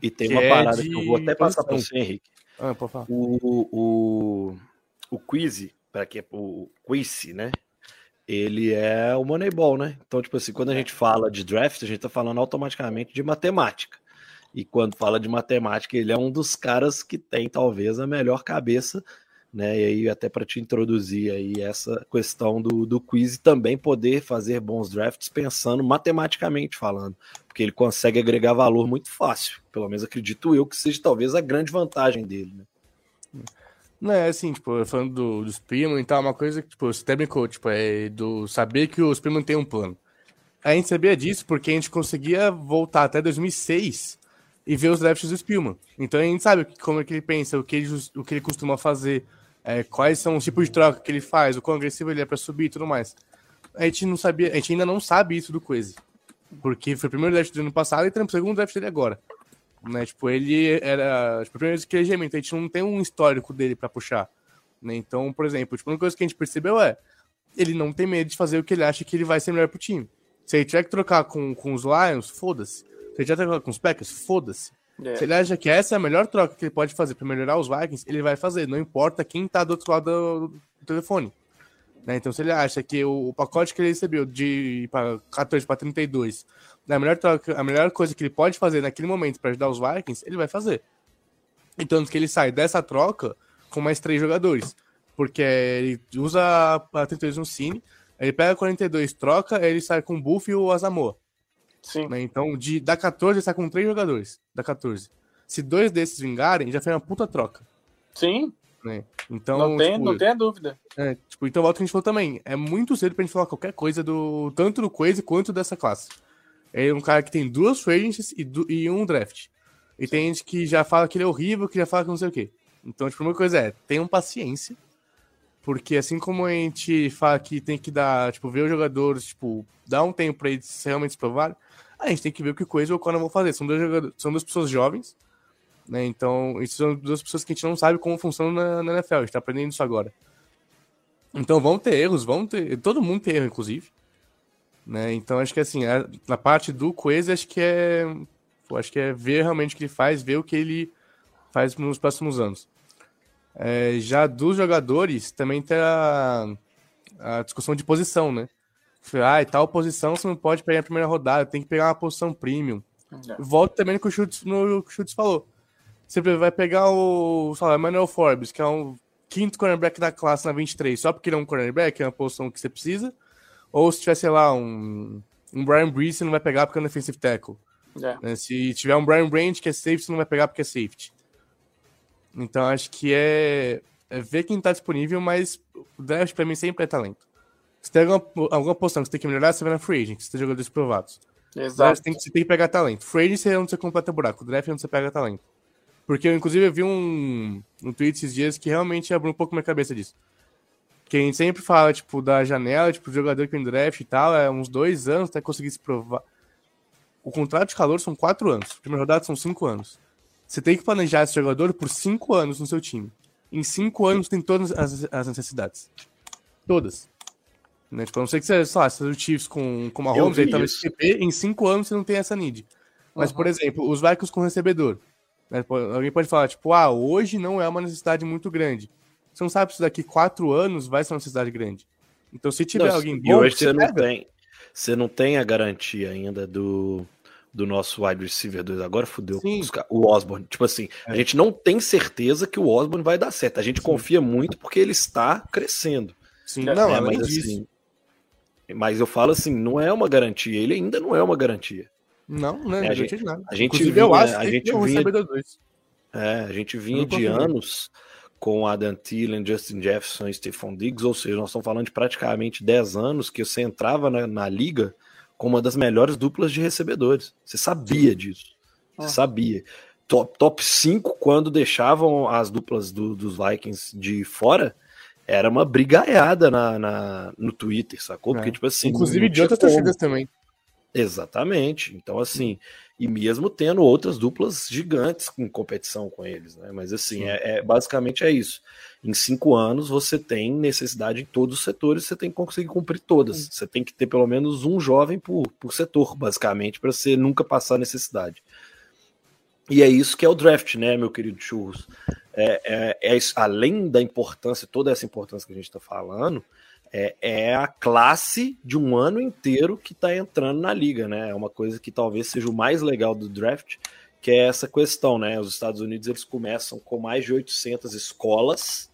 E tem uma parada que eu vou até passar para você, Henrique. Ah, o, o, o quiz, para que é o quiz, né? Ele é o Moneyball, né? Então, tipo assim, quando a gente fala de draft, a gente tá falando automaticamente de matemática. E quando fala de matemática, ele é um dos caras que tem talvez a melhor cabeça, né? E aí, até para te introduzir aí essa questão do, do quiz e também poder fazer bons drafts pensando matematicamente falando, porque ele consegue agregar valor muito fácil. Pelo menos acredito eu que seja talvez a grande vantagem dele, né? Não, é assim, tipo, falando do, dos primos e tal, uma coisa que, tipo, até brincou, tipo, é do saber que os primos têm um plano. A gente sabia disso porque a gente conseguia voltar até 2006 e ver os drafts do Spielman. Então a gente sabe como é que ele pensa, o que ele, o que ele costuma fazer, é, quais são os tipos de troca que ele faz, o quão agressivo ele é para subir e tudo mais. A gente não sabia, a gente ainda não sabe isso do Quase. Porque foi o primeiro draft do ano passado e o segundo draft dele agora. Né? Tipo, ele era. Tipo, primeiro que ele a gente não tem um histórico dele para puxar. Né? Então, por exemplo, tipo, uma coisa que a gente percebeu é ele não tem medo de fazer o que ele acha que ele vai ser melhor pro time. Se ele tiver que trocar com, com os Lions, foda-se. Se ele tiver que trocar com os Packers, foda-se. É. Se ele acha que essa é a melhor troca que ele pode fazer para melhorar os Vikings, ele vai fazer. Não importa quem tá do outro lado do, telefone. Né? Então, se ele acha que o, o, pacote que ele recebeu de 14 para 32 é a melhor, troca, a melhor coisa que ele pode fazer naquele momento para ajudar os Vikings, ele vai fazer. E tanto que ele sai dessa troca com mais três jogadores. Porque ele usa a 32 no Cine, ele pega 42, troca, ele sai com o Buff e o Asamoah. Sim. Né? Então, de, da 14, ele sai com três jogadores. Da 14. Se dois desses vingarem, já foi uma puta troca. Sim. Né? Então, não tem, tipo, não tem a dúvida. É, tipo, então, volta que a gente falou também. É muito cedo pra gente falar qualquer coisa do tanto do Quase quanto dessa classe. É um cara que tem duas free e, e um draft. E Sim. tem gente que já fala que ele é horrível, que já fala que não sei o quê. Então, tipo, uma coisa é, tenham paciência. Porque assim como a gente fala que tem que dar, tipo, ver os jogadores, tipo, dar um tempo pra eles realmente se provarem, a gente tem que ver o que coisa e o Conan vão fazer. São dois jogadores, são duas pessoas jovens né? Então, isso são duas pessoas que a gente não sabe como funciona na, na NFL, a gente tá aprendendo isso agora. Então vão ter erros, vão ter. Todo mundo tem erro, inclusive. Né? Então acho que assim, a, na parte do Coesa, acho que é. Pô, acho que é ver realmente o que ele faz, ver o que ele faz nos próximos anos. É, já dos jogadores, também tem a, a discussão de posição, né? Ah, e tal posição você não pode pegar na primeira rodada, tem que pegar uma posição premium. É. Volto também no que o Schultz, no que o Schultz falou. Você vai pegar o, sei lá, Emmanuel Forbes, que é um quinto cornerback da classe na 23 só porque ele é um cornerback, é uma posição que você precisa, ou se tiver, sei lá, um, um Brian Brees, você não vai pegar porque é um defensive tackle. É. Né? Se tiver um Brian Brandt que é safety, você não vai pegar porque é safety. Então acho que é, é ver quem tá disponível, mas o draft pra mim sempre é talento. Se tem alguma, alguma posição que você tem que melhorar, você vai na free agent, se tem jogadores provados. Exato. Você tem, que, você tem que pegar talento. Free agent é onde você completa buraco, o draft é onde você pega talento. Porque eu, inclusive, eu vi um, um tweet esses dias que realmente abriu um pouco minha cabeça disso. Que a gente sempre fala, tipo, da janela, tipo, jogador que vem draft e tal, é uns dois anos até conseguir se provar. O contrato de calor são quatro anos. Primeira rodada são cinco anos. Você tem que planejar esse jogador por cinco anos no seu time. Em cinco anos tem todas as, as necessidades. Todas. Né? Tipo, a não ser que você, sei lá, seja o Chiefs com, com uma Holmes, aí talvez CP, em cinco anos você não tem essa need. Mas, uhum. por exemplo, os Vikings com recebedor. Né? Alguém pode falar, tipo, ah, hoje não é uma necessidade muito grande. Você não sabe se daqui quatro anos vai ser uma necessidade grande. Então, se tiver não, alguém bom, hoje você, você não tem. Você não tem a garantia ainda do, do nosso wide receiver 2. Agora fudeu o Osborne. Tipo assim, é. a gente não tem certeza que o Osborne vai dar certo. A gente Sim. confia muito porque ele está crescendo. Sim, não, é, mas assim. Mas eu falo assim, não é uma garantia. Ele ainda não é uma garantia. Não, não é, é a gente, nada. A gente vinha, eu acho a gente vinha, é, a gente vinha de anos com Adam Thielen, Justin Jefferson e Stephon Diggs, ou seja, nós estamos falando de praticamente 10 anos que você entrava na, na liga com uma das melhores duplas de recebedores. Você sabia disso. Você é. sabia. Top, top 5, quando deixavam as duplas do, dos Vikings de fora, era uma brigaiada na, na no Twitter, sacou? Porque, é. tipo assim. Inclusive de outras torcidas também. Exatamente. Então, assim, e mesmo tendo outras duplas gigantes em competição com eles, né? Mas assim, é, é, basicamente é isso. Em cinco anos você tem necessidade em todos os setores, você tem que conseguir cumprir todas. Você tem que ter pelo menos um jovem por, por setor, basicamente, para você nunca passar necessidade. E é isso que é o draft, né, meu querido Churros? É, é, é além da importância, toda essa importância que a gente está falando, é, é, a classe de um ano inteiro que está entrando na liga, né? É uma coisa que talvez seja o mais legal do draft, que é essa questão, né? Os Estados Unidos eles começam com mais de 800 escolas,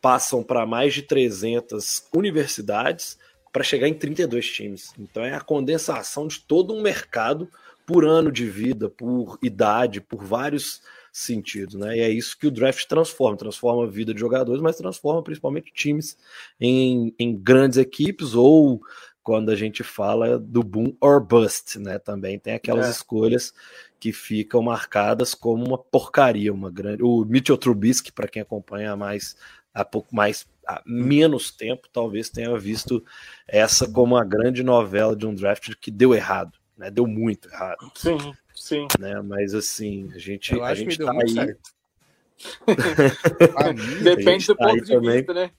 passam para mais de 300 universidades para chegar em 32 times. Então é a condensação de todo um mercado por ano de vida, por idade, por vários sentidos, né? E é isso que o draft transforma, transforma a vida de jogadores, mas transforma principalmente times em, em grandes equipes ou quando a gente fala do boom or bust, né? Também tem aquelas é. escolhas que ficam marcadas como uma porcaria, uma grande. O Mitchell Trubisky, para quem acompanha mais há pouco mais há menos tempo, talvez tenha visto essa como uma grande novela de um draft que deu errado, né? Deu muito errado. Sim. Sim. Né? Mas assim, a gente, a gente tá aí. Depende do tá ponto de vista, né?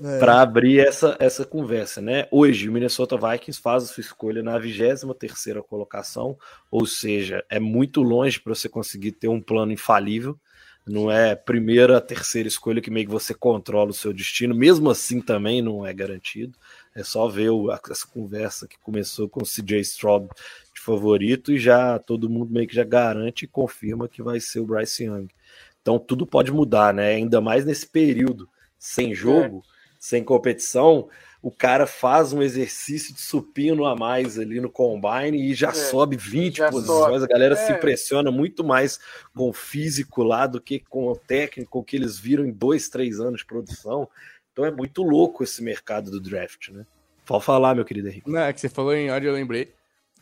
É. Para abrir essa, essa conversa, né? Hoje, o Minnesota Vikings faz a sua escolha na 23 colocação, ou seja, é muito longe para você conseguir ter um plano infalível. Não é primeira, terceira escolha que meio que você controla o seu destino, mesmo assim também não é garantido. É só ver o, essa conversa que começou com o CJ Stroud de favorito e já todo mundo meio que já garante e confirma que vai ser o Bryce Young. Então tudo pode mudar, né? Ainda mais nesse período sem jogo, é. sem competição, o cara faz um exercício de supino a mais ali no combine e já é. sobe 20 já posições. Sobe. A galera é. se impressiona muito mais com o físico lá do que com o técnico que eles viram em dois, três anos de produção. Então é muito louco esse mercado do draft, né? Pode falar, meu querido Henrique. Não, é que você falou em áudio, eu lembrei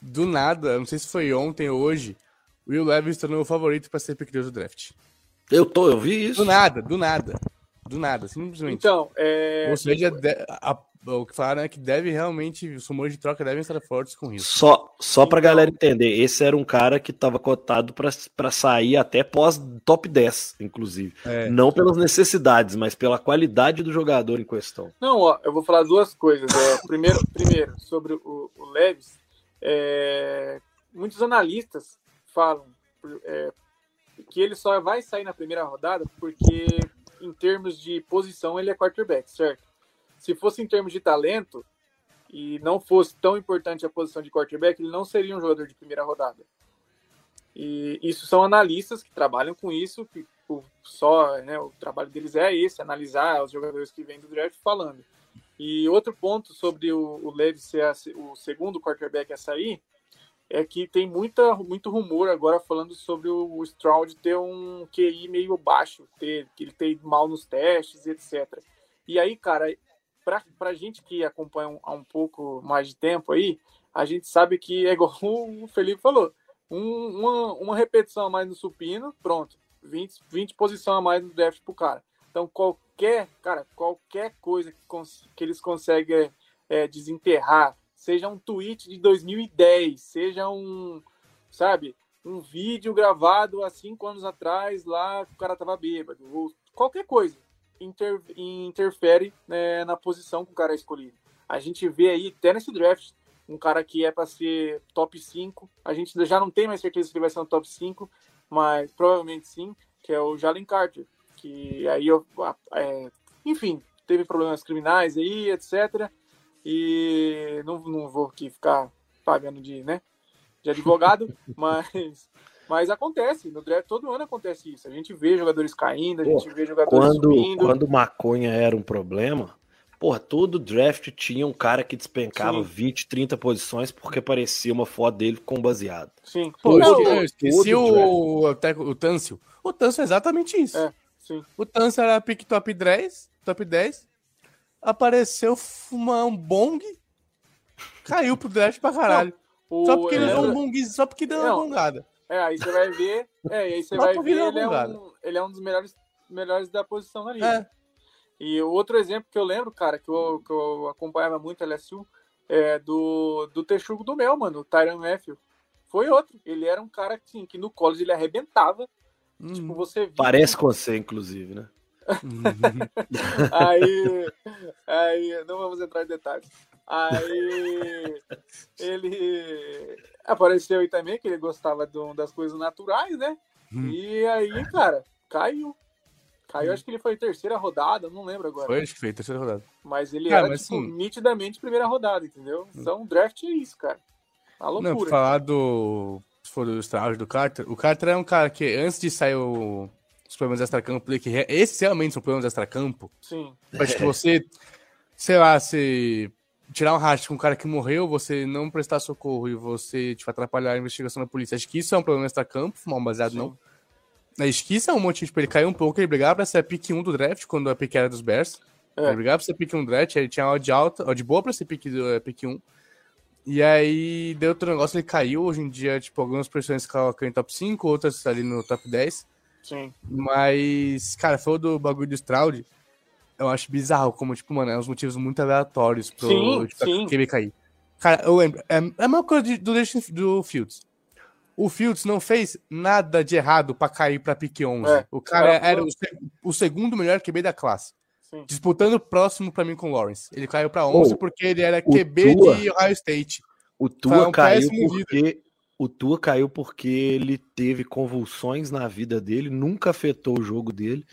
do nada, não sei se foi ontem ou hoje, Will Levis tornou o favorito para ser pick do draft. Eu tô, eu vi isso. Do nada, do nada. Do nada, simplesmente. Então, é... Ou seja, a, a, o que falaram é que deve realmente, os rumores de troca devem estar fortes com isso. Só, só pra então... galera entender, esse era um cara que estava cotado para sair até pós top 10, inclusive. É. Não pelas necessidades, mas pela qualidade do jogador em questão. Não, ó, eu vou falar duas coisas. É, primeiro, primeiro, sobre o, o Leves, é, muitos analistas falam é, que ele só vai sair na primeira rodada porque, em termos de posição, ele é quarterback, certo? Se fosse em termos de talento e não fosse tão importante a posição de quarterback, ele não seria um jogador de primeira rodada. E isso são analistas que trabalham com isso, que o, só, né, o trabalho deles é esse, analisar os jogadores que vêm do draft falando. E outro ponto sobre o, o Levi ser a, o segundo quarterback a sair é que tem muita, muito rumor agora falando sobre o, Stroud ter um QI meio baixo, ter, que ele tem mal nos testes, etc. E aí, cara, pra, pra gente que acompanha um, há um pouco mais de tempo aí, a gente sabe que é igual o Felipe falou, um, uma, uma repetição a mais no supino, pronto, 20, 20 posição a mais no draft pro cara. Então, qualquer, cara, qualquer coisa que, que eles conseguem é, desenterrar, seja um tweet de 2010, seja um, sabe, um vídeo gravado há cinco anos atrás, lá o cara tava bêbado, ou qualquer coisa, inter, interfere né, na posição que o cara é escolhido. A gente vê aí, até nesse draft, um cara que é para ser top 5. A gente já não tem mais certeza se ele vai ser um top 5, mas provavelmente sim, que é o Jalen Carter. Que aí eu. É, enfim, teve problemas criminais aí, etc. E não, não vou aqui ficar pagando de, né, de advogado, mas. Mas acontece, no draft todo ano acontece isso. A gente vê jogadores caindo, a gente Pô, vê jogadores quando, subindo. Quando maconha era um problema, Porra, todo draft tinha um cara que despencava Sim. 20, 30 posições porque parecia uma foto dele com baseado. Sim. Pô, não, eu esqueci o, o, o Tâncio. O Tâncio é exatamente isso. É, sim. O Tâncio era pick top 10, top 10. Apareceu uma, um bong, caiu pro draft pra caralho. Não, o, só porque ele deu um só porque deu uma bongada. É, aí você vai ver. É, aí você vai ver, ele é, um, ele é um dos melhores, melhores da posição na liga. É. E outro exemplo que eu lembro, cara, que eu, que eu acompanhava muito a LSU, é do, do Texugo do Mel, mano, o Tyron Matthew. Foi outro. Ele era um cara assim, que no college ele arrebentava. Hum, tipo, você via... Parece com você, inclusive, né? Aí, aí, não vamos entrar em detalhes. Aí ele apareceu aí também, que ele gostava do, das coisas naturais, né? Hum. E aí, cara, caiu. Caiu, acho que ele foi terceira rodada, não lembro agora. Foi, acho que foi terceira rodada. Mas ele cara, era, mas, tipo, nitidamente primeira rodada, entendeu? Então, draft é isso, cara. A loucura. Não, falar do... Se for do Stroud, do Carter, o Carter é um cara que, antes de sair o... os problemas extra-campo, que esses realmente são problemas extra-campo. Sim. Acho que você, sei lá, se tirar um rastro com um cara que morreu, você não prestar socorro e você, tipo, atrapalhar a investigação da polícia. Acho que isso é um problema extra-campo, mal baseado Sim. não. Na esquisa é um monte, tipo, ele caiu um pouco, ele brigava pra ser a pick 1 do draft, quando a pick era dos Bears. É. Ele brigava pra ser pick 1 do draft, ele tinha odd alta, odd boa pra ser pick, uh, pick 1. E aí deu outro negócio, ele caiu. Hoje em dia, tipo, algumas pessoas colocam em top 5, outras ali no top 10. Sim. Mas, cara, foi do bagulho do Stroud. Eu acho bizarro, como, tipo, mano, é uns motivos muito aleatórios pro sim, tipo, sim. QB cair. Cara, eu lembro, é, é a mesma coisa do, do Fields o Fields não fez nada de errado para cair para pique 11. É, o cara é, era o, o, segundo melhor QB da classe. Sim. Disputando próximo para mim com o Lawrence. Ele caiu para 11 oh, porque ele era QB Tua, de Ohio State. O Tua um caiu porque o Tua caiu porque ele teve convulsões na vida dele, nunca afetou o jogo dele.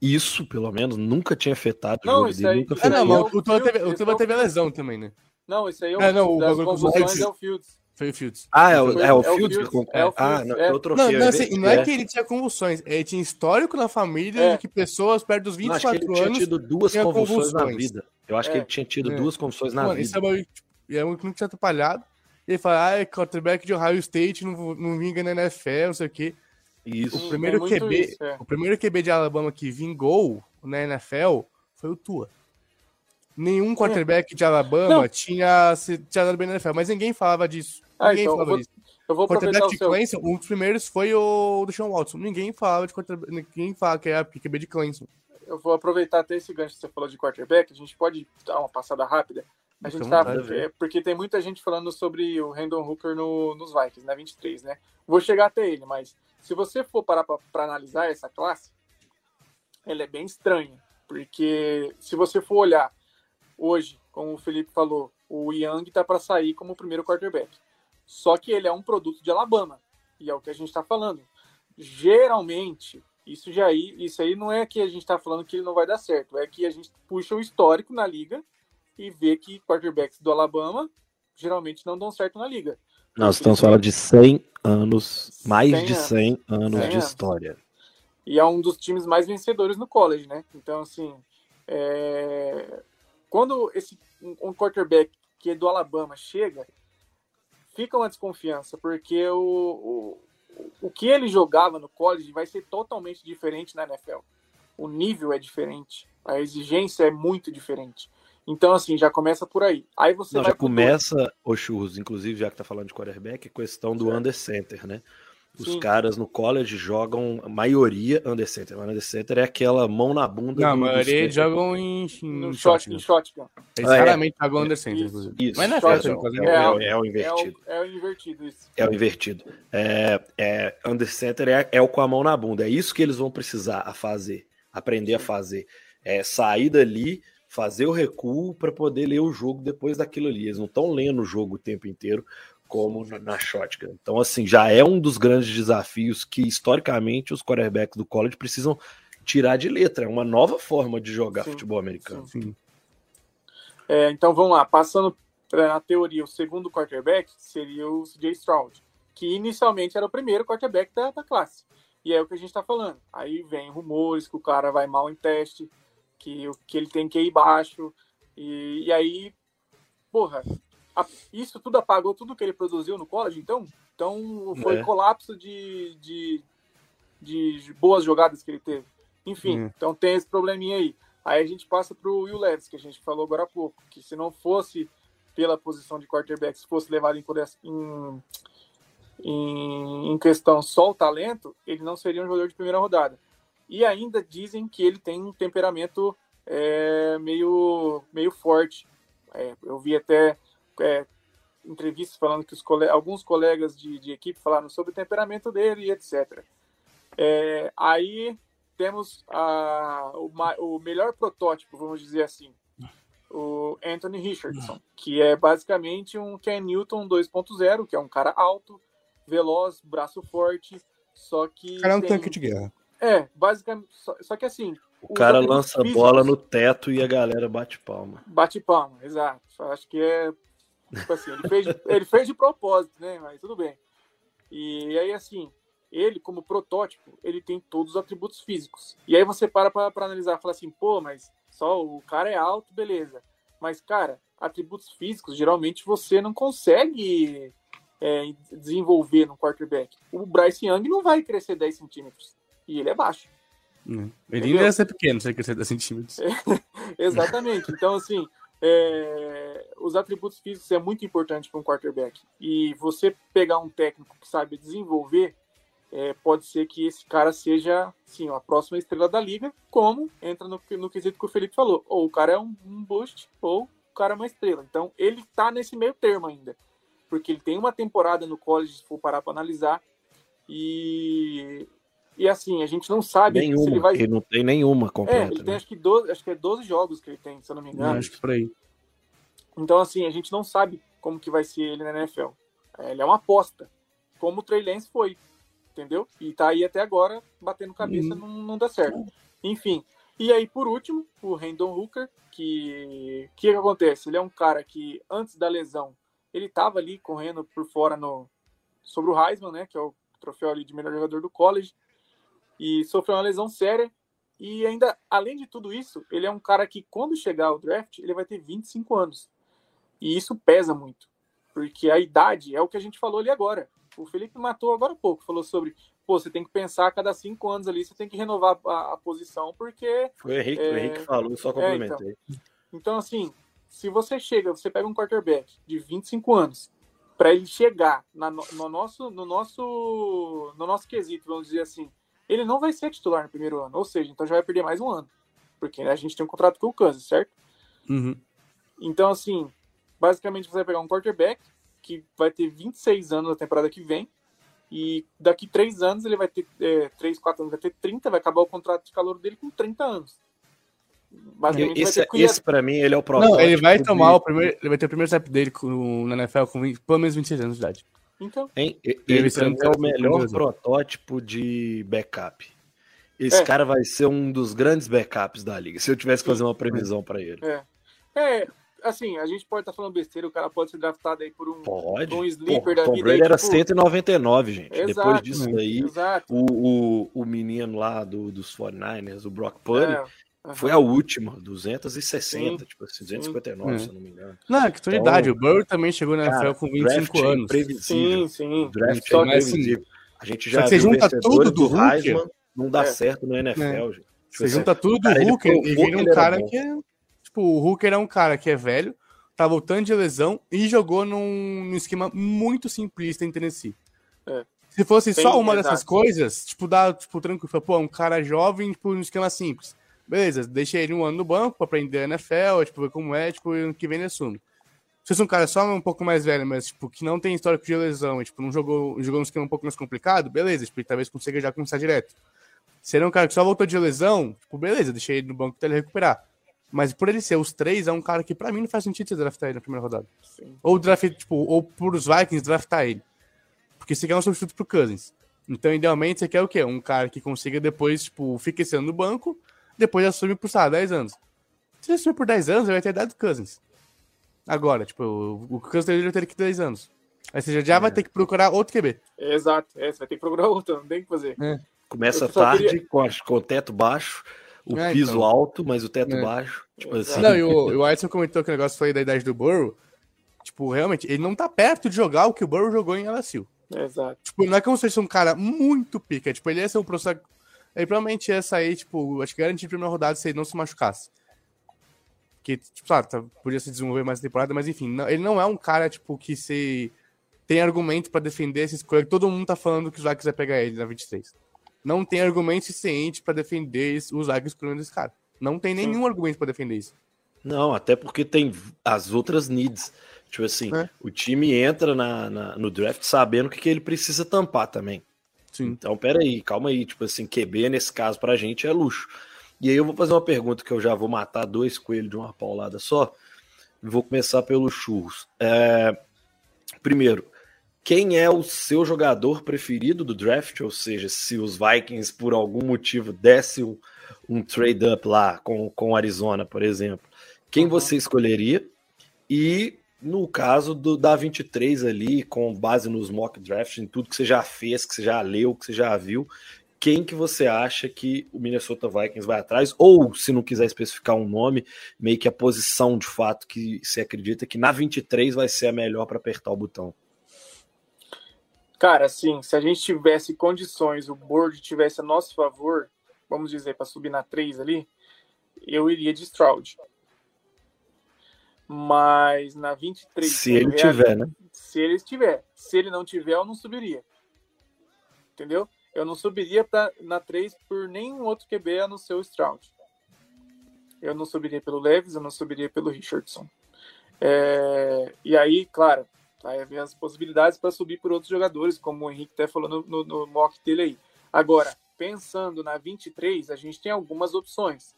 Isso, pelo menos, nunca tinha afetado não, o jogo dele. Aí, nunca é, não, o Tua teve, o Tua teve a lesão também, né? Não, isso aí é, o, é não, o das convulsões é o Fields. Foi o Fields. Ah, é o, é o Fields? É o Fields. É o ah, não, é. outro não, não, assim, não é, é que ele tinha convulsões, ele tinha histórico na família é. de que pessoas perto dos 24 anos. Acho que ele tinha tido duas convulsões, na vida. Eu acho é. que ele tinha tido é. duas convulsões na Mano, vida. Isso é, uma, é um que não tinha atrapalhado. Ele fala, ah, é quarterback de Ohio State, não, não vinga na NFL, não sei o quê. Isso. O primeiro, QB, isso, o primeiro QB de Alabama que vingou na NFL foi o Tua nenhum quarterback de Alabama não. tinha, tinha dado bem na NFL, mas ninguém falava disso. Ah, ninguém então, falava eu vou, disso. Eu vou quarterback de seu... Clemson, um dos primeiros foi o do Sean Watson. Ninguém falava de quarterback, ninguém fala que é a QB de Clemson. Eu vou aproveitar até esse gancho que você falou de quarterback, a gente pode dar uma passada rápida. A gente tá, é, porque tem muita gente falando sobre o Randall Hooker no, nos Vikings, na né, 23, né? Vou chegar até ele, mas se você for parar para analisar essa classe, ela é bem estranha, porque se você for olhar hoje, como o Felipe falou, o Young está para sair como primeiro quarterback. Só que ele é um produto de Alabama, e é o que a gente está falando. Geralmente, isso já aí, isso aí não é que a gente está falando que ele não vai dar certo, é que a gente puxa o histórico na liga e vê que quarterbacks do Alabama geralmente não dão certo na liga. Nós estamos falando de 100 anos, mais 100 de 100 anos 100 de história. E é um dos times mais vencedores no college, né? Então, assim, é... quando esse um quarterback que é do Alabama chega, fica uma desconfiança, porque o, o, o que ele jogava no college vai ser totalmente diferente na NFL. O nível é diferente, a exigência é muito diferente. Então, assim, já começa por aí. Aí você Não, já começa, o churros, inclusive, já que tá falando de quarterback, a questão do under center, né? Os Sim. caras no college jogam, a maioria under center. O under center é aquela mão na bunda. Não, a maioria jogam em, em shot, em shotgun. Eles ah, é. raramente jogam under center, inclusive. Isso, Mas não é, shotgun, é, é, é, é, o invertido. É o, é o invertido, isso. É o invertido. É, é, under center é, é o com a mão na bunda. É isso que eles vão precisar a fazer, aprender a fazer. É sair dali fazer o recuo para poder ler o jogo depois daquilo ali. Eles não estão lendo o jogo o tempo inteiro como na shotgun. Então, assim, já é um dos grandes desafios que, historicamente, os quarterbacks do college precisam tirar de letra. É uma nova forma de jogar sim, futebol americano. Sim. É, então, vamos lá. Passando na teoria, o segundo quarterback seria o CJ Stroud, que inicialmente era o primeiro quarterback da, da classe. E é o que a gente está falando. Aí vem rumores que o cara vai mal em teste, que, que ele tem que ir baixo. E, e aí, porra, a, isso tudo apagou tudo que ele produziu no college, então? Então foi é. colapso de, de, de, boas jogadas que ele teve. Enfim, hum. então tem esse probleminha aí. Aí a gente passa para o Will Levis, que a gente falou agora há pouco, que se não fosse pela posição de quarterback, se fosse levado em, em, em questão só o talento, ele não seria um jogador de primeira rodada. E ainda dizem que ele tem um temperamento é, meio, meio forte. É, eu vi até é, entrevistas falando que alguns colegas de, de, equipe falaram sobre o temperamento dele e etc. É, aí temos a, o, o, melhor protótipo, vamos dizer assim, o Anthony Richardson, que é basicamente um Ken Newton 2.0, que é um cara alto, veloz, braço forte, só que. Cara, é um tem... tanque de guerra. É, basicamente. Só, só que assim. O cara lança físicos, bola no teto e a galera bate palma. Bate palma, exato. Acho que é. Tipo assim, ele fez, ele fez de propósito, né? Mas tudo bem. E aí, assim, ele, como protótipo, ele tem todos os atributos físicos. E aí você para pra, pra analisar e fala assim, pô, mas só o cara é alto, beleza. Mas, cara, atributos físicos, geralmente você não consegue é, desenvolver no quarterback. O Bryce Young não vai crescer 10 centímetros. E ele é baixo. Hum. Ele ainda ia ser pequeno, se ele crescer 10 centímetros. exatamente. Então, assim, é... os atributos físicos é muito importante para um quarterback. E você pegar um técnico que sabe desenvolver, é, pode ser que esse cara seja, sim, a próxima estrela da liga, como entra no, no quesito que o Felipe falou. Ou o cara é um, um boost, ou o cara é uma estrela. Então, ele tá nesse meio termo ainda. Porque ele tem uma temporada no college, se for parar para analisar, e e assim, a gente não sabe nenhuma, se ele vai. Ele não tem nenhuma completa. É, ele tem né? acho que 12, acho que é 12 jogos que ele tem, se eu não me engano. Não, acho que por aí. Então, assim, a gente não sabe como que vai ser ele na NFL. É, ele é uma aposta, como o Trey Lance foi, entendeu? E tá aí até agora batendo cabeça, uhum. não, não dá certo. Enfim. E aí, por último, o Randon Hooker, que que, que acontece? Ele é um cara que, antes da lesão, ele tava ali correndo por fora no sobre o Heisman, né? Que é o troféu ali de melhor jogador do college e sofreu uma lesão séria. E ainda, além de tudo isso, ele é um cara que, quando chegar ao draft, ele vai ter 25 anos. E isso pesa muito, porque a idade é o que a gente falou ali agora. O Felipe matou agora há pouco, falou sobre, pô, você tem que pensar a cada cinco anos ali, você tem que renovar a, a posição, porque. Foi o Henrique, é... o Henrique falou, só complementei. É, então. então, assim, se você chega, você pega um quarterback de 25 anos, para ele chegar na, no, no, nosso, no, nosso, no nosso quesito, vamos dizer assim, ele não vai ser titular no primeiro ano. Ou seja, então já vai perder mais um ano. Porque a gente tem um contrato com o Kansas, certo? Uhum. Então, assim, basicamente você vai pegar um quarterback que vai ter 26 anos na temporada que vem. E daqui três anos ele vai ter. É, três, quatro anos vai ter 30, vai acabar o contrato de calor dele com 30 anos. Basicamente esse, esse para mim, ele é o próximo. Não, ele vai tomar de... o primeiro. Ele vai ter o primeiro step dele com, na NFL com 20, pelo menos 26 anos de idade. Então. Hein? Ele, ele é o melhor protótipo de backup. Esse é. cara vai ser um dos grandes backups da liga, se eu tivesse que fazer uma previsão para ele. É. é. assim, a gente pode estar tá falando besteira, o cara pode ser draftado aí por um, pode. um sleeper da Tom vida. Brady aí, era tipo, 199, gente. Exato, Depois disso aí, o, o, o menino lá do, dos 49ers, o Brock Purdy, É, foi a última, 260, Sim, tipo assim, 259, sim. se eu não me engano. Não, é questão de Então, idade. O Burrow também chegou na NFL com 25 draft é anos. imprevisível. Sim, sim. O draft é assim, imprevisível. A gente só já que você viu junta tudo do do Hulk, Heisman, não dá É. certo no NFL, gente. Tipo Você assim, junta tudo do Hooker provou e que vira um cara que é. Tipo, o Hooker é um cara que é velho, tá voltando de lesão e jogou num, num esquema muito simplista em Tennessee. É. Se fosse Tem, só uma dessas coisas, tipo, dá, tipo, tranquilo, fala, pô, um cara jovem, tipo, num esquema simples. Beleza, deixa ele um ano no banco pra aprender a NFL, tipo, ver como é, tipo, e ano que vem ele assume. Se fosse um cara só um pouco mais velho, mas, tipo, que não tem histórico de lesão, e, tipo, não jogou, jogou um esquema um pouco mais complicado, beleza, tipo, talvez consiga já começar direto. Se ele é um cara que só voltou de lesão, tipo, beleza, deixei ele no banco até ele recuperar. Mas por ele ser os três, é um cara que pra mim não faz sentido você draftar ele na primeira rodada. Sim. Ou draft, tipo, ou pros Vikings draftar ele. Porque você quer um substituto pro Cousins. Então, idealmente, você quer o quê? Um cara que consiga depois, tipo, fica esse ano no banco, depois assume por, sei lá, 10 anos. Se ele assumir por 10 anos, ele vai ter a idade do Cousins. Agora, tipo, o, o Cousins deveria ter que 10 anos. Aí você já, já vai ter que procurar outro QB. Exato. É, você vai ter que procurar outro, não tem o que fazer. Começa Eu só tarde, queria- com, a- com o teto baixo, o É, piso então. alto, mas o teto É. baixo. Tipo assim. Não, e o, o Edson comentou que o negócio foi da idade do Burrow. Tipo, realmente, ele não tá perto de jogar o que o Burrow jogou em LSU. Exato. Tipo, não é como se fosse um cara muito pica. Tipo, ele ia ser um. Ele provavelmente ia sair, tipo, acho que garantir a primeira rodada se ele não se machucasse. Que, tipo, sabe, tá- podia se desenvolver mais na temporada, mas enfim, não- ele não é um cara, tipo, que se tem argumento pra defender essa escolha. Todo mundo tá falando que o Zac vai pegar ele na 23. Não tem argumento suficiente pra defender o Zac escolhendo esse cara. Não tem nenhum argumento pra defender isso. Não, até porque tem as outras needs. Tipo assim, É. o time entra na, na- no draft sabendo o que, que ele precisa tampar também. Sim. Então, peraí, calma aí. Tipo assim, QB nesse caso pra gente é luxo. E aí eu vou fazer uma pergunta que eu já vou matar dois coelhos de uma paulada só. Vou começar pelo churros. É, Primeiro, quem é o seu jogador preferido do draft? Ou seja, se os Vikings, por algum motivo, dessem um, um trade-up lá com, com o Arizona, por exemplo, quem Uhum. você escolheria? E no caso do, da 23 ali, com base nos mock drafts, em tudo que você já fez, que você já leu, que você já viu, quem que você acha que o Minnesota Vikings vai atrás? Ou, se não quiser especificar um nome, meio que a posição de fato que você acredita que na 23 vai ser a melhor para apertar o botão. Cara, assim, se a gente tivesse condições, o board tivesse a nosso favor, vamos dizer, para subir na 3 ali, eu iria de Stroud. Mas na 23. Se ele tiver, né? Se ele tiver. Se ele não tiver, eu não subiria. Entendeu? Eu não subiria pra, na 3 por nenhum outro QB a não ser o Stroud. Eu não subiria pelo Leves, eu não subiria pelo Richardson. É, e aí, claro, vai haver as possibilidades para subir por outros jogadores, como o Henrique até falou no, no, no mock dele aí. Agora, pensando na 23, a gente tem algumas opções.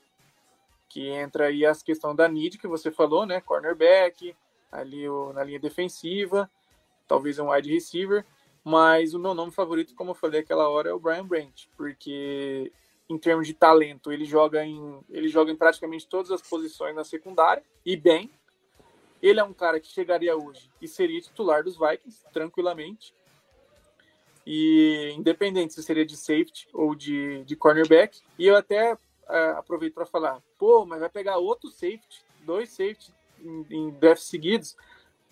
Que entra aí as questão da need que você falou, né? Cornerback, ali o, na linha defensiva, talvez um wide receiver. Mas o meu nome favorito, como eu falei aquela hora, é o Brian Branch, porque em termos de talento, ele joga em, ele joga em praticamente todas as posições na secundária e bem. Ele é um cara que chegaria hoje e seria titular dos Vikings tranquilamente. E independente se seria de safety ou de, de cornerback. E eu até uh, aproveito para falar, pô, mas vai pegar outro safety, dois safety em, em drafts seguidos.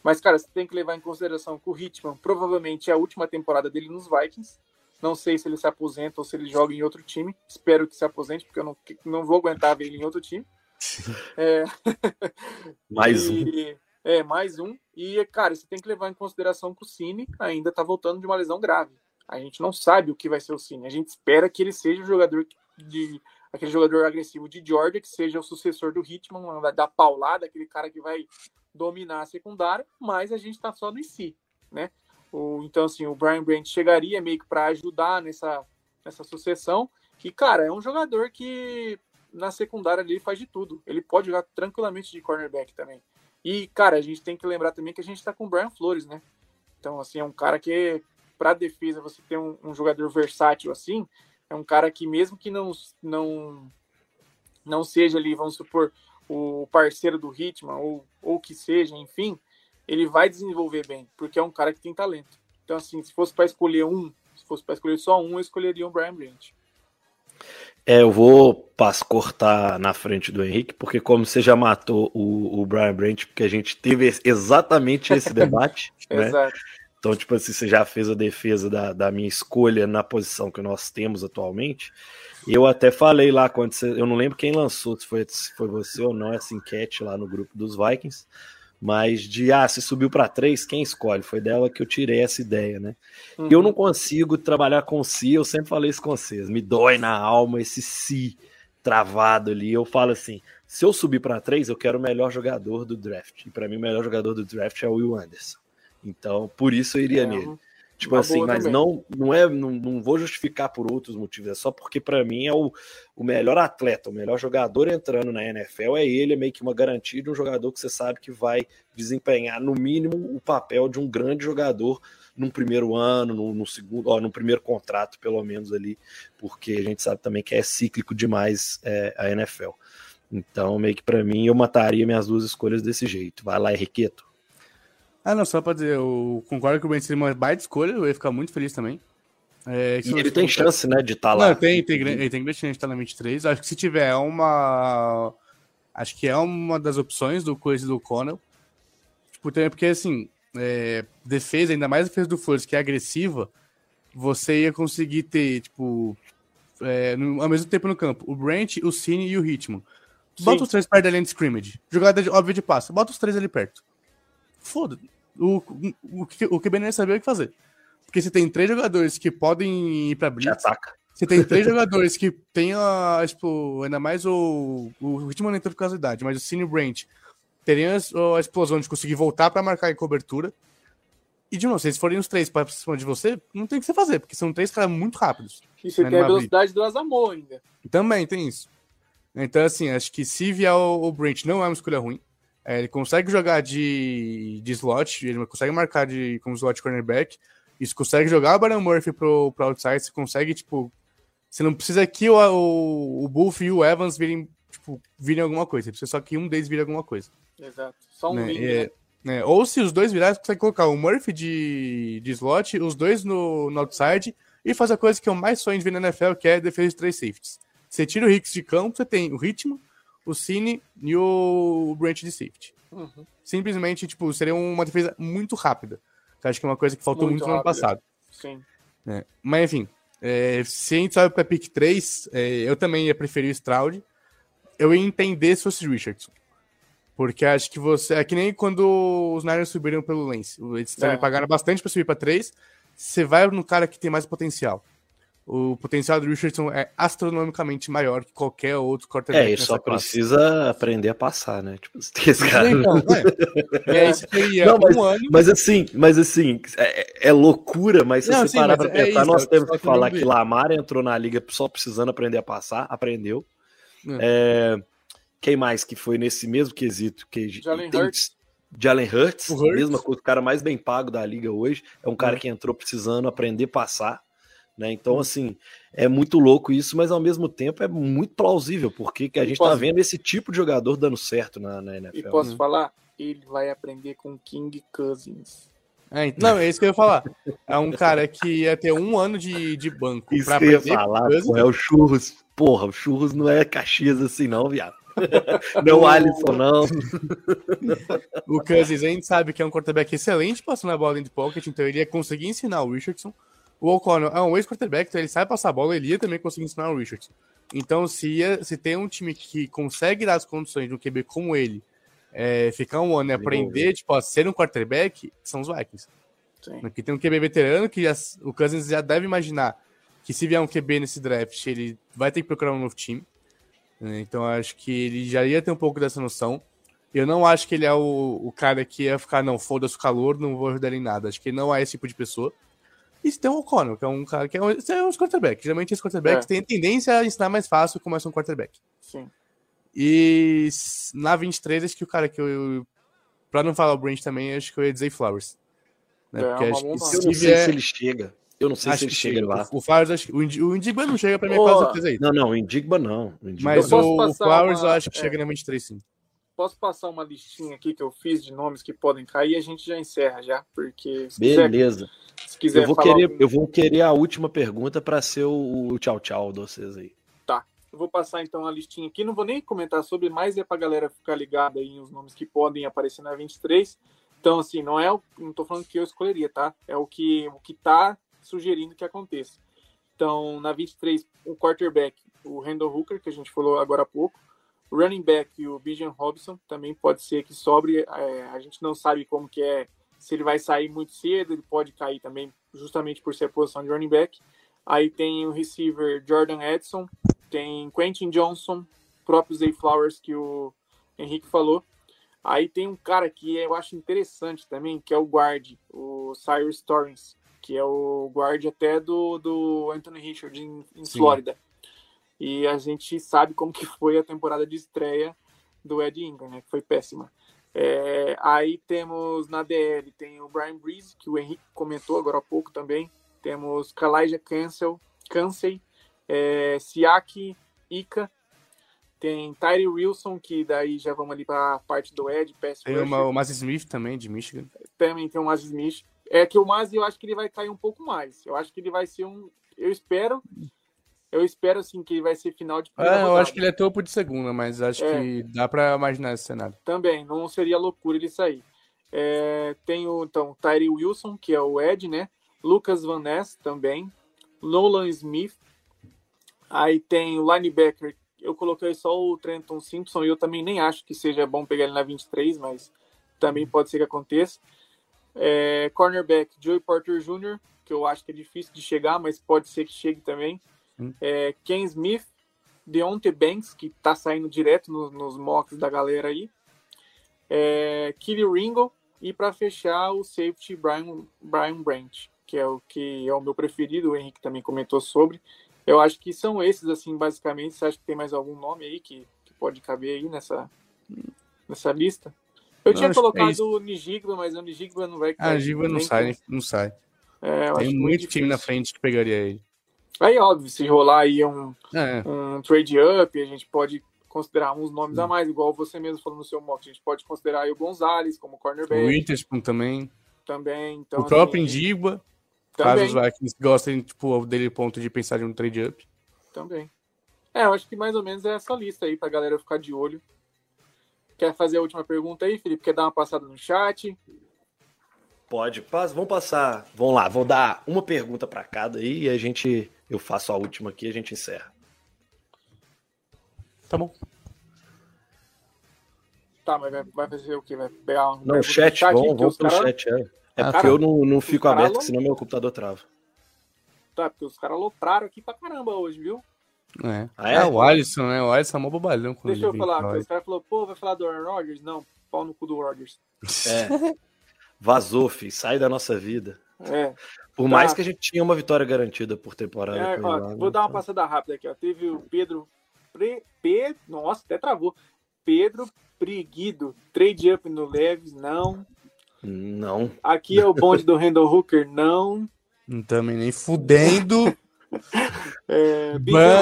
Mas, cara, você tem que levar em consideração que o Hitman provavelmente é a última temporada dele nos Vikings. Não sei se ele se aposenta ou se ele joga em outro time. Espero que se aposente, porque eu não, não vou aguentar ver ele em outro time. É... Mais um. e... É, mais um. E, cara, você tem que levar em consideração que o Cine ainda tá voltando de uma lesão grave. A gente não sabe o que vai ser o Cine. A gente espera que ele seja o jogador de. Aquele jogador agressivo de Georgia, que seja o sucessor do Hitman, da paulada, aquele cara que vai dominar a secundária, mas a gente tá só no si, né? O, então, assim, o Brian Brandt chegaria meio que para ajudar nessa, nessa sucessão. Que, cara, é um jogador que na secundária ali faz de tudo. Ele pode jogar tranquilamente de cornerback também. E, cara, a gente tem que lembrar também que a gente tá com o Brian Flores, né? Então, assim, é um cara que, para defesa, você ter um, um, jogador versátil assim, é um cara que, mesmo que não, não, não seja ali, vamos supor, o parceiro do Hitman, ou o que seja, enfim, ele vai desenvolver bem, porque é um cara que tem talento. Então, assim, se fosse para escolher um, se fosse para escolher só um, eu escolheria o Brian Branch. É, eu vou passo cortar na frente do Henrique, porque como você já matou o, o Brian Branch, porque a gente teve exatamente esse debate, né? Exato. Então, tipo assim, você já fez a defesa da, da minha escolha na posição que nós temos atualmente. Eu até falei lá quando você. Eu não lembro quem lançou, se foi, se foi você ou não, essa enquete lá no grupo dos Vikings. Mas de ah, se subiu para três, quem escolhe? Foi dela que eu tirei essa ideia, né? Uhum. Eu não consigo trabalhar com si, eu sempre falei isso com vocês. Me dói na alma esse si travado ali. Eu falo assim: se eu subir para três, eu quero o melhor jogador do draft. E para mim, o melhor jogador do draft é o Will Anderson. Então, por isso eu iria É, nele. Tipo assim, mas também. não, não é, não, não vou justificar por outros motivos, é só porque para mim é o, o melhor atleta, o melhor jogador entrando na NFL é ele, é meio que uma garantia de um jogador que você sabe que vai desempenhar no mínimo o papel de um grande jogador num primeiro ano, no, no segundo, ó, no primeiro contrato, pelo menos ali, porque a gente sabe também que é cíclico demais é, a NFL. Então, meio que para mim, eu mataria minhas duas escolhas desse jeito. Vai lá, Henriqueto. Ah, não, só pra dizer, eu concordo que o Ben seria uma baita escolha, eu ia ficar muito feliz também. É, E ele tem chance, né, de estar lá. Não, tem, tem, gran- ele tem grande chance de estar na 23. Acho que se tiver uma. Acho que é uma das opções do coisa do Connell. Tipo, também porque assim, é, defesa, ainda mais defesa do Flores, que é agressiva, você ia conseguir ter, tipo, é, no- ao mesmo tempo no campo, o Brent, o Cine e o Hitman. Bota Sim. os três perto da linha de scrimmage. Jogada de, óbvia de passe. Bota os três ali perto. Foda. O, o, o, que- o QB nem sabia o que fazer. Porque você tem três jogadores que podem ir pra blitz. ataca. Você tem três jogadores que tem a, tipo, ainda mais o, o ritmo nem tanto por causa da idade, mas o Cine Brent teriam a, a explosão de conseguir voltar pra marcar em cobertura. E de novo, se eles forem os três pra cima de você, não tem o que você fazer, porque são três caras muito rápidos. E você Mas tem a velocidade do Asamoah ainda. Também tem isso. Então, assim, acho que se vier o, o Brent não é uma escolha ruim. É, ele consegue jogar de, de slot, ele consegue marcar de, como slot cornerback. Isso consegue jogar o Baron Murphy pro, pro outside, você consegue, tipo. Você não precisa que o, o, o Buff e o Evans virem, tipo, virem alguma coisa. Você precisa só que um deles vire alguma coisa. Exato. Só um né? wing, É, né? né? Ou se os dois virarem, você consegue colocar o Murphy de, de slot, os dois no, no outside, e fazer a coisa que eu mais sonho de ver na NFL, que é defesa de três safeties. Você tira o Hicks de campo, você tem o Ritmo, o Cine e o Branch de safety. Uhum. Simplesmente, tipo, seria uma defesa muito rápida. Eu acho que é uma coisa que faltou Muito muito, no ano passado. Sim. né? Mas enfim, é, se a gente sobe pra pick 3, é, eu também ia preferir o Stroud. Eu ia entender se fosse Richardson. Porque acho que você. É que nem quando os Niners subiram pelo Lance. Eles também É. pagaram bastante pra subir pra 3. Você vai no cara que tem mais potencial. O potencial do Richardson é astronomicamente maior que qualquer outro quarterback. É, ele só classe. precisa aprender a passar, né? Tipo, esse cara. Então, é. É isso que eu ia. Não, mas- um ano. Mas assim, mas assim, é, é loucura, mas se Não, você sim, parar pra é pensar, isso, nós temos que falar que Lamar entrou na liga só precisando aprender a passar, aprendeu. Hum. É, quem mais que foi nesse mesmo quesito? Que Jalen Hurts. Jalen Hurts, O Hurts. mesma coisa, o cara mais bem pago da liga hoje, é um cara que entrou precisando aprender a passar. Né? Então, assim, é muito louco isso, mas ao mesmo tempo é muito plausível, porque que a E gente posso- tá vendo esse tipo de jogador dando certo na, na E NFL. posso Hum. falar? Ele vai aprender com King Cousins. É, então, não, é isso que eu ia falar. É um cara que ia ter um ano de, de banco Isso pra que eu ia aprender falar, pô, é o Churros. Porra, o Churros não é Caxias assim não, viado. não é o Alisson, não. O Cousins, a gente sabe que é um quarterback excelente passando a bola dentro de pocket, então ele ia conseguir ensinar o Richardson. O O'Connell é um ex-quarterback, então ele sabe passar a bola, ele ia também conseguir ensinar o Richardson. Então, se, ia, se tem um time que consegue dar as condições de um QB como ele, é, ficar um ano e aprender tipo, a ser um quarterback, são os Vikings. Sim. Aqui tem um QB veterano que já- o Cousins já deve imaginar que se vier um QB nesse draft, ele vai ter que procurar um novo time. né? Então acho que ele já ia ter um pouco dessa noção. Eu não acho que ele é o, o cara que ia ficar, não, foda-se o calor, não vou ajudar ele em nada. Acho que ele não é esse tipo de pessoa. E você tem o O'Connell, que é um cara que é um, é um quarterback. Geralmente os quarterbacks É. têm a tendência a ensinar mais fácil como é ser um quarterback. Sim. E na 23, acho que o cara que eu. eu pra não falar o Branch também, acho que eu ia dizer Flowers. Né? É, Porque acho que nome. Eu se não sei vier- se ele chega. Eu não sei acho se ele chega lá. O, o Flowers, acho que. O, Indi- o Indigba não chega pra mim, é quase certeza aí. Não, não, o Indigba não. O Indigba Mas posso o, o Flowers uma- eu acho que é. chega na 23, sim. Posso passar uma listinha aqui que eu fiz de nomes que podem cair e a gente já encerra já, porque se quiser, Beleza. se quiser Eu vou, querer, algum- eu vou querer a última pergunta para ser o, o tchau tchau de vocês aí. Eu vou passar então a listinha aqui, não vou nem comentar sobre, mas é pra galera ficar ligada aí nos nomes que podem aparecer na 23. Então, assim, não é o. Não tô falando que eu escolheria, tá? É o que, o que tá sugerindo que aconteça. Então, na 23, o quarterback, o Randall Hooker, que a gente falou agora há pouco. O running back, o Bijan Robson, também pode ser que sobre. É, a gente não sabe como que é, se ele vai sair muito cedo, ele pode cair também, justamente por ser a posição de running back. Aí tem o receiver Jordan Edson, tem Quentin Johnson, próprio Zay Flowers que o Henrique falou. Aí tem um cara que eu acho interessante também, que é o guard, o Cyrus Torrance, que é o guard até do, do Anthony Richard em, em. Flórida. E a gente sabe como que foi a temporada de estreia do Ed Ingram, né? Que foi péssima. É, aí temos na DL, tem o Brian Breeze, que o Henrique comentou agora há pouco também. Temos Kalaija Cancel, Cansey, é, Siaki Ika, tem Tyree Wilson, que daí já vamos ali para a parte do Ed, pass Tem uma, o Mass Smith também, de Michigan. Também tem o Maz Smith. É que o Maz eu acho que ele vai cair um pouco mais. Eu acho que ele vai ser um. Eu espero. Eu espero assim que ele vai ser final de primeira É, eu acho que ele é topo de segunda, mas acho É. que dá pra imaginar esse cenário. Também, não seria loucura ele sair. É, tem o então, Tyree Wilson, que é o Ed, né? Lucas Van Ness também. Nolan Smith. Aí tem o linebacker. Eu coloquei só o Trenton Simpson e eu também nem acho que seja bom pegar ele na 23, mas também pode ser que aconteça. É, cornerback, Joey Porter Jr., que eu acho que é difícil de chegar, mas pode ser que chegue também. Hum. É, Ken Smith, Deontay Banks, que tá saindo direto no- nos mocks da galera aí. É, Ringo. E para fechar, o safety Brian, Brian Branch, que é o que é o meu preferido, o Henrique também comentou sobre. Eu acho que são esses, assim, basicamente. Você acha que tem mais algum nome aí que, que pode caber aí nessa, nessa lista? Eu Não, tinha é colocado isso. o Nijigba, mas o Nijigba não vai Ah, a Giva não sai, não sai. É, Tem muito time na frente que pegaria ele. Aí, óbvio, se rolar aí um, É, um trade up, a gente pode considerar uns nomes a mais, igual você mesmo falou no seu mock. A gente pode considerar aí o Gonzalez como o cornerback Witherspoon também. também. Então, o próprio assim, Indigba, caso também, os Vikings gostem tipo, dele ponto de pensar em um trade up. também. É, eu acho que mais ou menos é essa lista aí pra galera ficar de olho. Quer fazer a última pergunta aí, Felipe? Quer dar uma passada no chat? Pode, vamos passar. Vamos lá, vou dar uma pergunta para cada aí e a gente. Eu faço a última aqui e a gente encerra. Tá bom. Tá, mas vai, fazer o quê? Vai pegar uma Não, o chat, aí, vamos, vamos os pro cara- chat. É, é Ah, porque tá. eu não, não fico cara aberto, não- senão meu computador trava. Tá, porque os caras alopraram aqui pra caramba hoje, viu? É. Ah, é? Ah, o Alisson, né? O Alisson é mó bobalhão Deixa eu falar, porque os caras falaram, pô, vai falar do Aaron Rodgers? Não, pau no cu do Rodgers. É. Vazou, filho, sai da nossa vida. É, Por Tá. mais que a gente tinha uma vitória garantida por temporada. é, ó, lá, vou né? dar uma passada rápida aqui, ó. Teve o Pedro. Pre, Pe- nossa, até travou. Pedro Preguido, trade up no Leves, não. Não. Aqui é o bonde do Randall Hooker, não. Não também nem fudendo. É,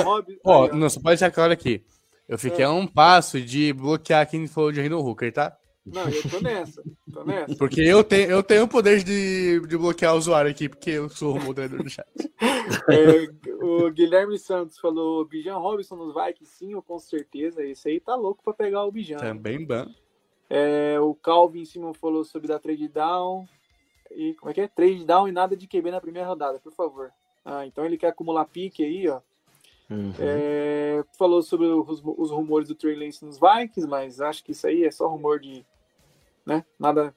Robbins. Ó, aí, ó. não, só pode deixar claro aqui. Eu fiquei a um passo de bloquear quem falou de Randall Hooker, tá? Não, eu tô nessa, tô nessa. Porque eu tenho, eu tenho o poder de, de bloquear o usuário aqui, porque eu sou o moderador do chat. É, o Guilherme Santos falou Bijan Robinson nos Vikings, sim, ou com certeza. Esse aí tá louco pra pegar o Bijan. Também ban. É, o Calvin Simon falou sobre dar trade down. E como é que é? Trade down e nada de QB na primeira rodada, por favor. Ah, então ele quer acumular pique aí, ó. Uhum. É, falou sobre os, os rumores do Trey Lance nos Vikings, mas acho que isso aí é só rumor de. Né? Nada.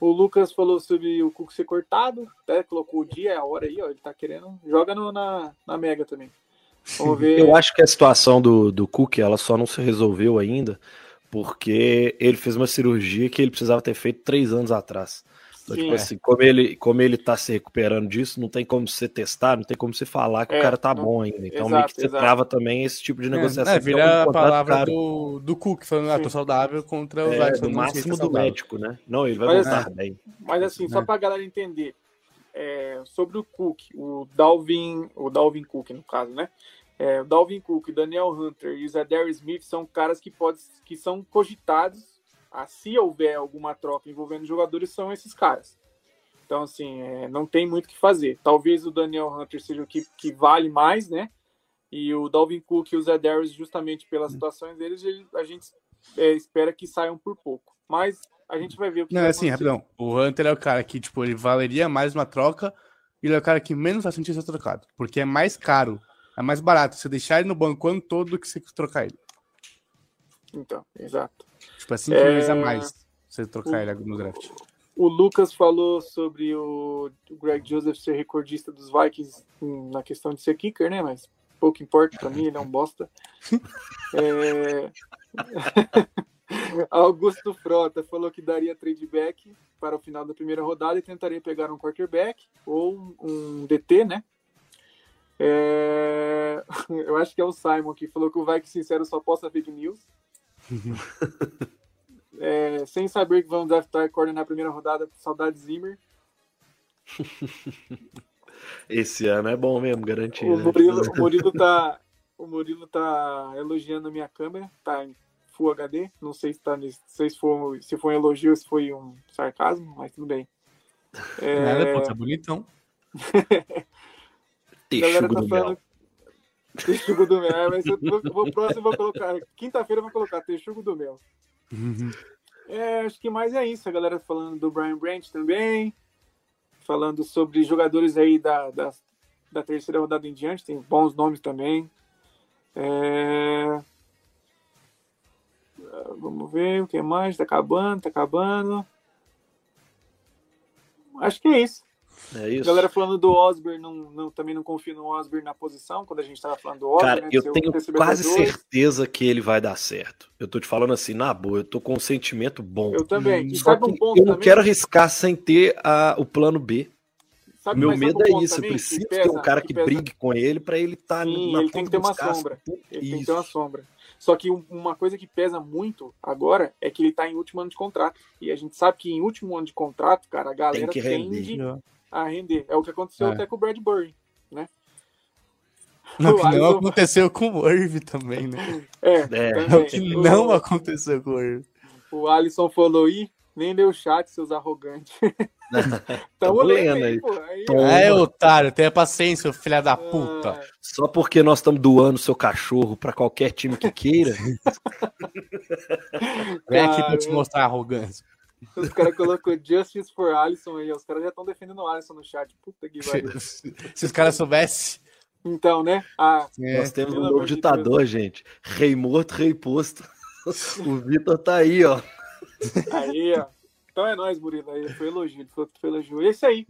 O Lucas falou sobre o Cook ser cortado, até colocou o dia, é a hora aí, ó. Ele tá querendo. Joga no- na, na Mega também. Vamos ver. Eu acho que a situação do, do Cook ela só não se resolveu ainda porque ele fez uma cirurgia que ele precisava ter feito três anos atrás. Então, tipo é. assim, como ele, como ele tá se recuperando disso, não tem como você testar, não tem como você falar que É, o cara tá não- bom ainda. Então, exato, meio que você exato. trava também esse tipo de negociação. É, que é um vira a palavra caro. do, do Cook falando, ah, tô saudável contra os É, Vikings do falando, "Não sei se máximo tá do saudável." médico, né? Não, ele vai Mas, voltar bem. Mas assim, só É. pra galera entender, é, sobre o Cook, o Dalvin, o Dalvin Cook, no caso, né? É, o Dalvin Cook, Daniel Hunter e o Zadar Smith são caras que, pode, que são cogitados, a, se houver alguma troca envolvendo jogadores, são esses caras. Então, assim, é, não tem muito o que fazer. Talvez o Daniel Hunter seja o que, que vale mais, né? E o Dalvin Cook e o Zadarius, justamente pelas situações deles, ele, a gente é, espera que saiam por pouco. Mas a gente vai ver o que Não, é assim, rapidão. O Hunter é o cara que, tipo, ele valeria mais uma troca e ele é o cara que menos vai sentir ser trocado. Porque é mais caro, é mais barato você deixar ele no banco ano todo do que você trocar ele. Então, exato. Tipo, é 5 É. milhões a mais você trocar ele no draft. O Lucas falou sobre o o Greg Joseph ser recordista dos Vikings na questão de ser kicker, né? Mas pouco importa pra mim, ele é um bosta. É... Augusto Frota falou que daria trade back para o final da primeira rodada e tentaria pegar um quarterback ou um, DT, né? É... Eu acho que é o Simon que falou que o Vikings sincero só posta fake news. É, sem saber que vão draftar e coordenar a primeira rodada, saudade Zimmer. Esse ano é bom mesmo, garantido. O Murilo, o Murilo tá. O Murilo tá elogiando a minha câmera, tá em Full HD. Não sei se tá nesse, não sei se foi, se foi um elogio ou se foi um sarcasmo, mas tudo bem. É, Nada, pô, tá bonitão. a galera tá do falando. Texugo do mel. É, mas eu vou, vou próximo vou colocar. Quinta-feira eu vou colocar Texugo do mel. É, acho que mais é isso. A galera falando do Brian Branch também. Falando sobre jogadores aí da, da, da terceira rodada em diante. Tem bons nomes também. É, Vamos ver o que mais. Tá acabando, tá acabando. Acho que é isso. É A isso. galera falando do Osborne, não, não, também não confio no Osborne na posição, quando a gente tava falando do Osborne. Cara, né, eu tenho quase certeza que ele vai dar certo. Eu tô te falando assim, na boa, eu tô com um sentimento bom. Eu também. E Só um que ponto eu não também? quero arriscar sem ter a- o plano B. Sabe- Meu medo é isso. Eu também que preciso pesa- ter um cara que, pesa- brigue com ele pra ele estar Sim, na ele tem ponta que ter uma cascos. sombra. Ele tem que Isso. ter uma sombra. Só que um- uma coisa que pesa muito agora é que ele tá em último ano de contrato. E a gente sabe que em último ano de contrato, cara, a galera que render. tende a render. É o que aconteceu É. até com o Bradbury. Não, O que não aconteceu com o Irv também, né? É, É. também. O que O- não aconteceu com o Irv. O Alisson falou, ih, nem deu chat, seus arrogantes. Tamo lendo aí. aí, ó. É, otário, tenha paciência, filha da puta. Ah, Só porque nós estamos doando seu cachorro pra qualquer time que queira. Vem aqui pra eu te mostrar a arrogância. Os caras colocou Justice for Alisson aí. Os caras já estão defendendo o Alisson no chat. Puta que pariu. Se os caras soubessem. Então, né? Ah, É. Nós temos um novo amor de ditador, gente. Rei morto, rei posto. O Vitor tá aí, ó. aí, ó. Então é nóis, Murilo. Aí foi elogio. Foi, foi elogio. E é isso aí.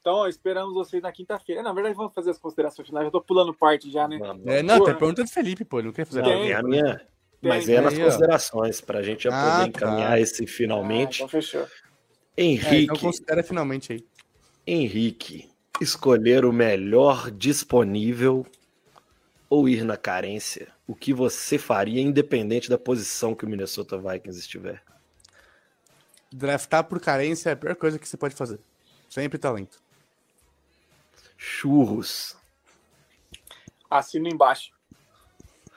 Então, ó, esperamos vocês na quinta-feira. Na verdade, vamos fazer as considerações finais. Já tô pulando parte já, né? É, não, Pô, tem pergunta do Felipe, pô. Ele não quer fazer Não, é a minha. Mas é nas aí, considerações, pra gente já Ah, poder encaminhar tá. esse Ah, finalmente. então fechou. É, Henrique, então considera finalmente aí. Henrique, escolher o melhor disponível ou ir na carência? O que você faria, independente da posição que o Minnesota Vikings estiver? Draftar por carência é a pior coisa que você pode fazer. Sempre talento. Churros. Assino embaixo.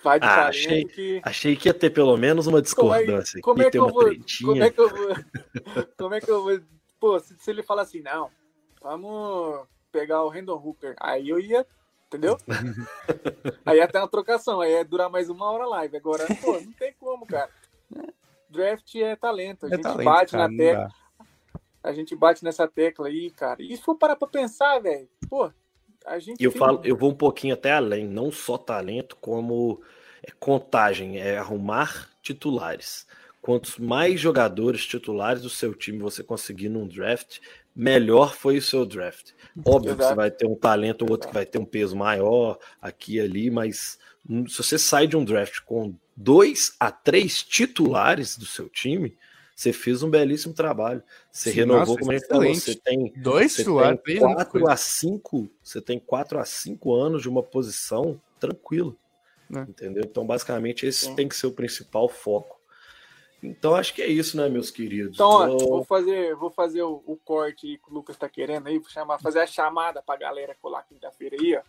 Vai de Ah, achei- que. Achei que ia ter pelo menos uma Como é, discordância como é que ter eu uma vou. tretinha. Como é que eu vou. Como é que eu vou. Pô, se, se ele fala assim, não, vamos pegar o Randall Hooker. Aí eu ia. Entendeu? aí até uma trocação, aí ia durar mais uma hora a live. Agora, pô, não tem como, cara. Draft é talento. A É gente talento, bate cara, na tecla. A gente bate nessa tecla aí, cara. E se for parar pra pensar, velho, pô, a gente. Eu tem- falo, eu vou um pouquinho até além, não só talento, como é, contagem, é arrumar titulares. Quantos mais jogadores titulares do seu time você conseguir num draft, melhor foi o seu draft. Óbvio que Exato. você vai ter um talento ou outro que vai ter um peso maior aqui e ali, mas hum, se você sai de um draft com dois a três titulares do seu time, você fez um belíssimo trabalho. Você Sim, renovou, nossa, como a gente falou, excelente. você tem Dois você titulares, tem três anos de 4 coisa. a 5, você tem 4 a 5 anos de uma posição tranquilo. É. Entendeu? Então, basicamente, esse tem que ser o principal foco. Então, acho que é isso, né, meus queridos? Então, ó, Eu- vou fazer, vou fazer o, o corte aí que o Lucas tá querendo aí, vou chamar, fazer a chamada pra galera colar quinta-feira aí, ó.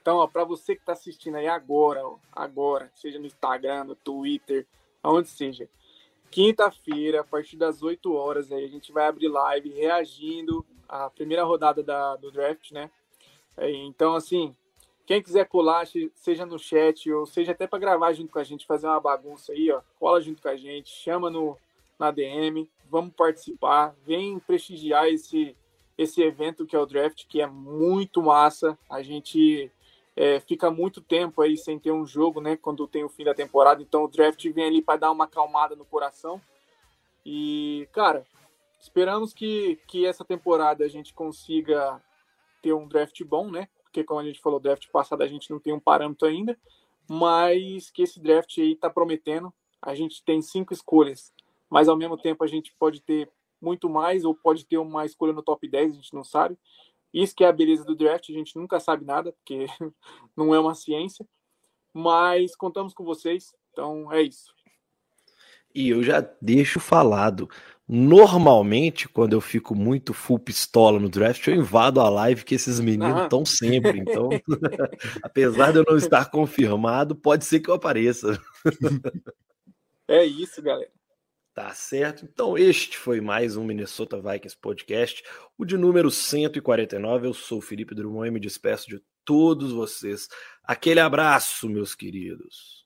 Então, ó, para você que está assistindo aí agora, ó, agora, seja no Instagram, no Twitter, aonde seja, quinta-feira, a partir das 8 horas, aí, a gente vai abrir live reagindo à primeira rodada da, do draft, né? É, então, assim, quem quiser colar, seja no chat ou seja até para gravar junto com a gente, fazer uma bagunça aí, ó, cola junto com a gente, chama no, na DM, vamos participar, vem prestigiar esse, esse evento que é o draft, que é muito massa. A gente é, fica muito tempo aí sem ter um jogo, né? Quando tem o fim da temporada. Então o draft vem ali para dar uma acalmada no coração. E, cara, esperamos que, que essa temporada a gente consiga ter um draft bom, né? Porque, como a gente falou, draft passado a gente não tem um parâmetro ainda. Mas que esse draft aí tá prometendo. A gente tem cinco escolhas, mas ao mesmo tempo a gente pode ter muito mais ou pode ter uma escolha no top 10, a gente não sabe. Isso que é a beleza do draft, a gente nunca sabe nada, porque não é uma ciência. Mas contamos com vocês, então é isso. E eu já deixo falado. Normalmente, quando eu fico muito full pistola no draft, eu invado a live que esses meninos estão sempre. Então, apesar de eu não estar confirmado, pode ser que eu apareça. é isso, galera. Tá certo? Então, este foi mais um Minnesota Vikings Podcast, o de número 149. Eu sou Felipe Drummond e me despeço de todos vocês. Aquele abraço, meus queridos.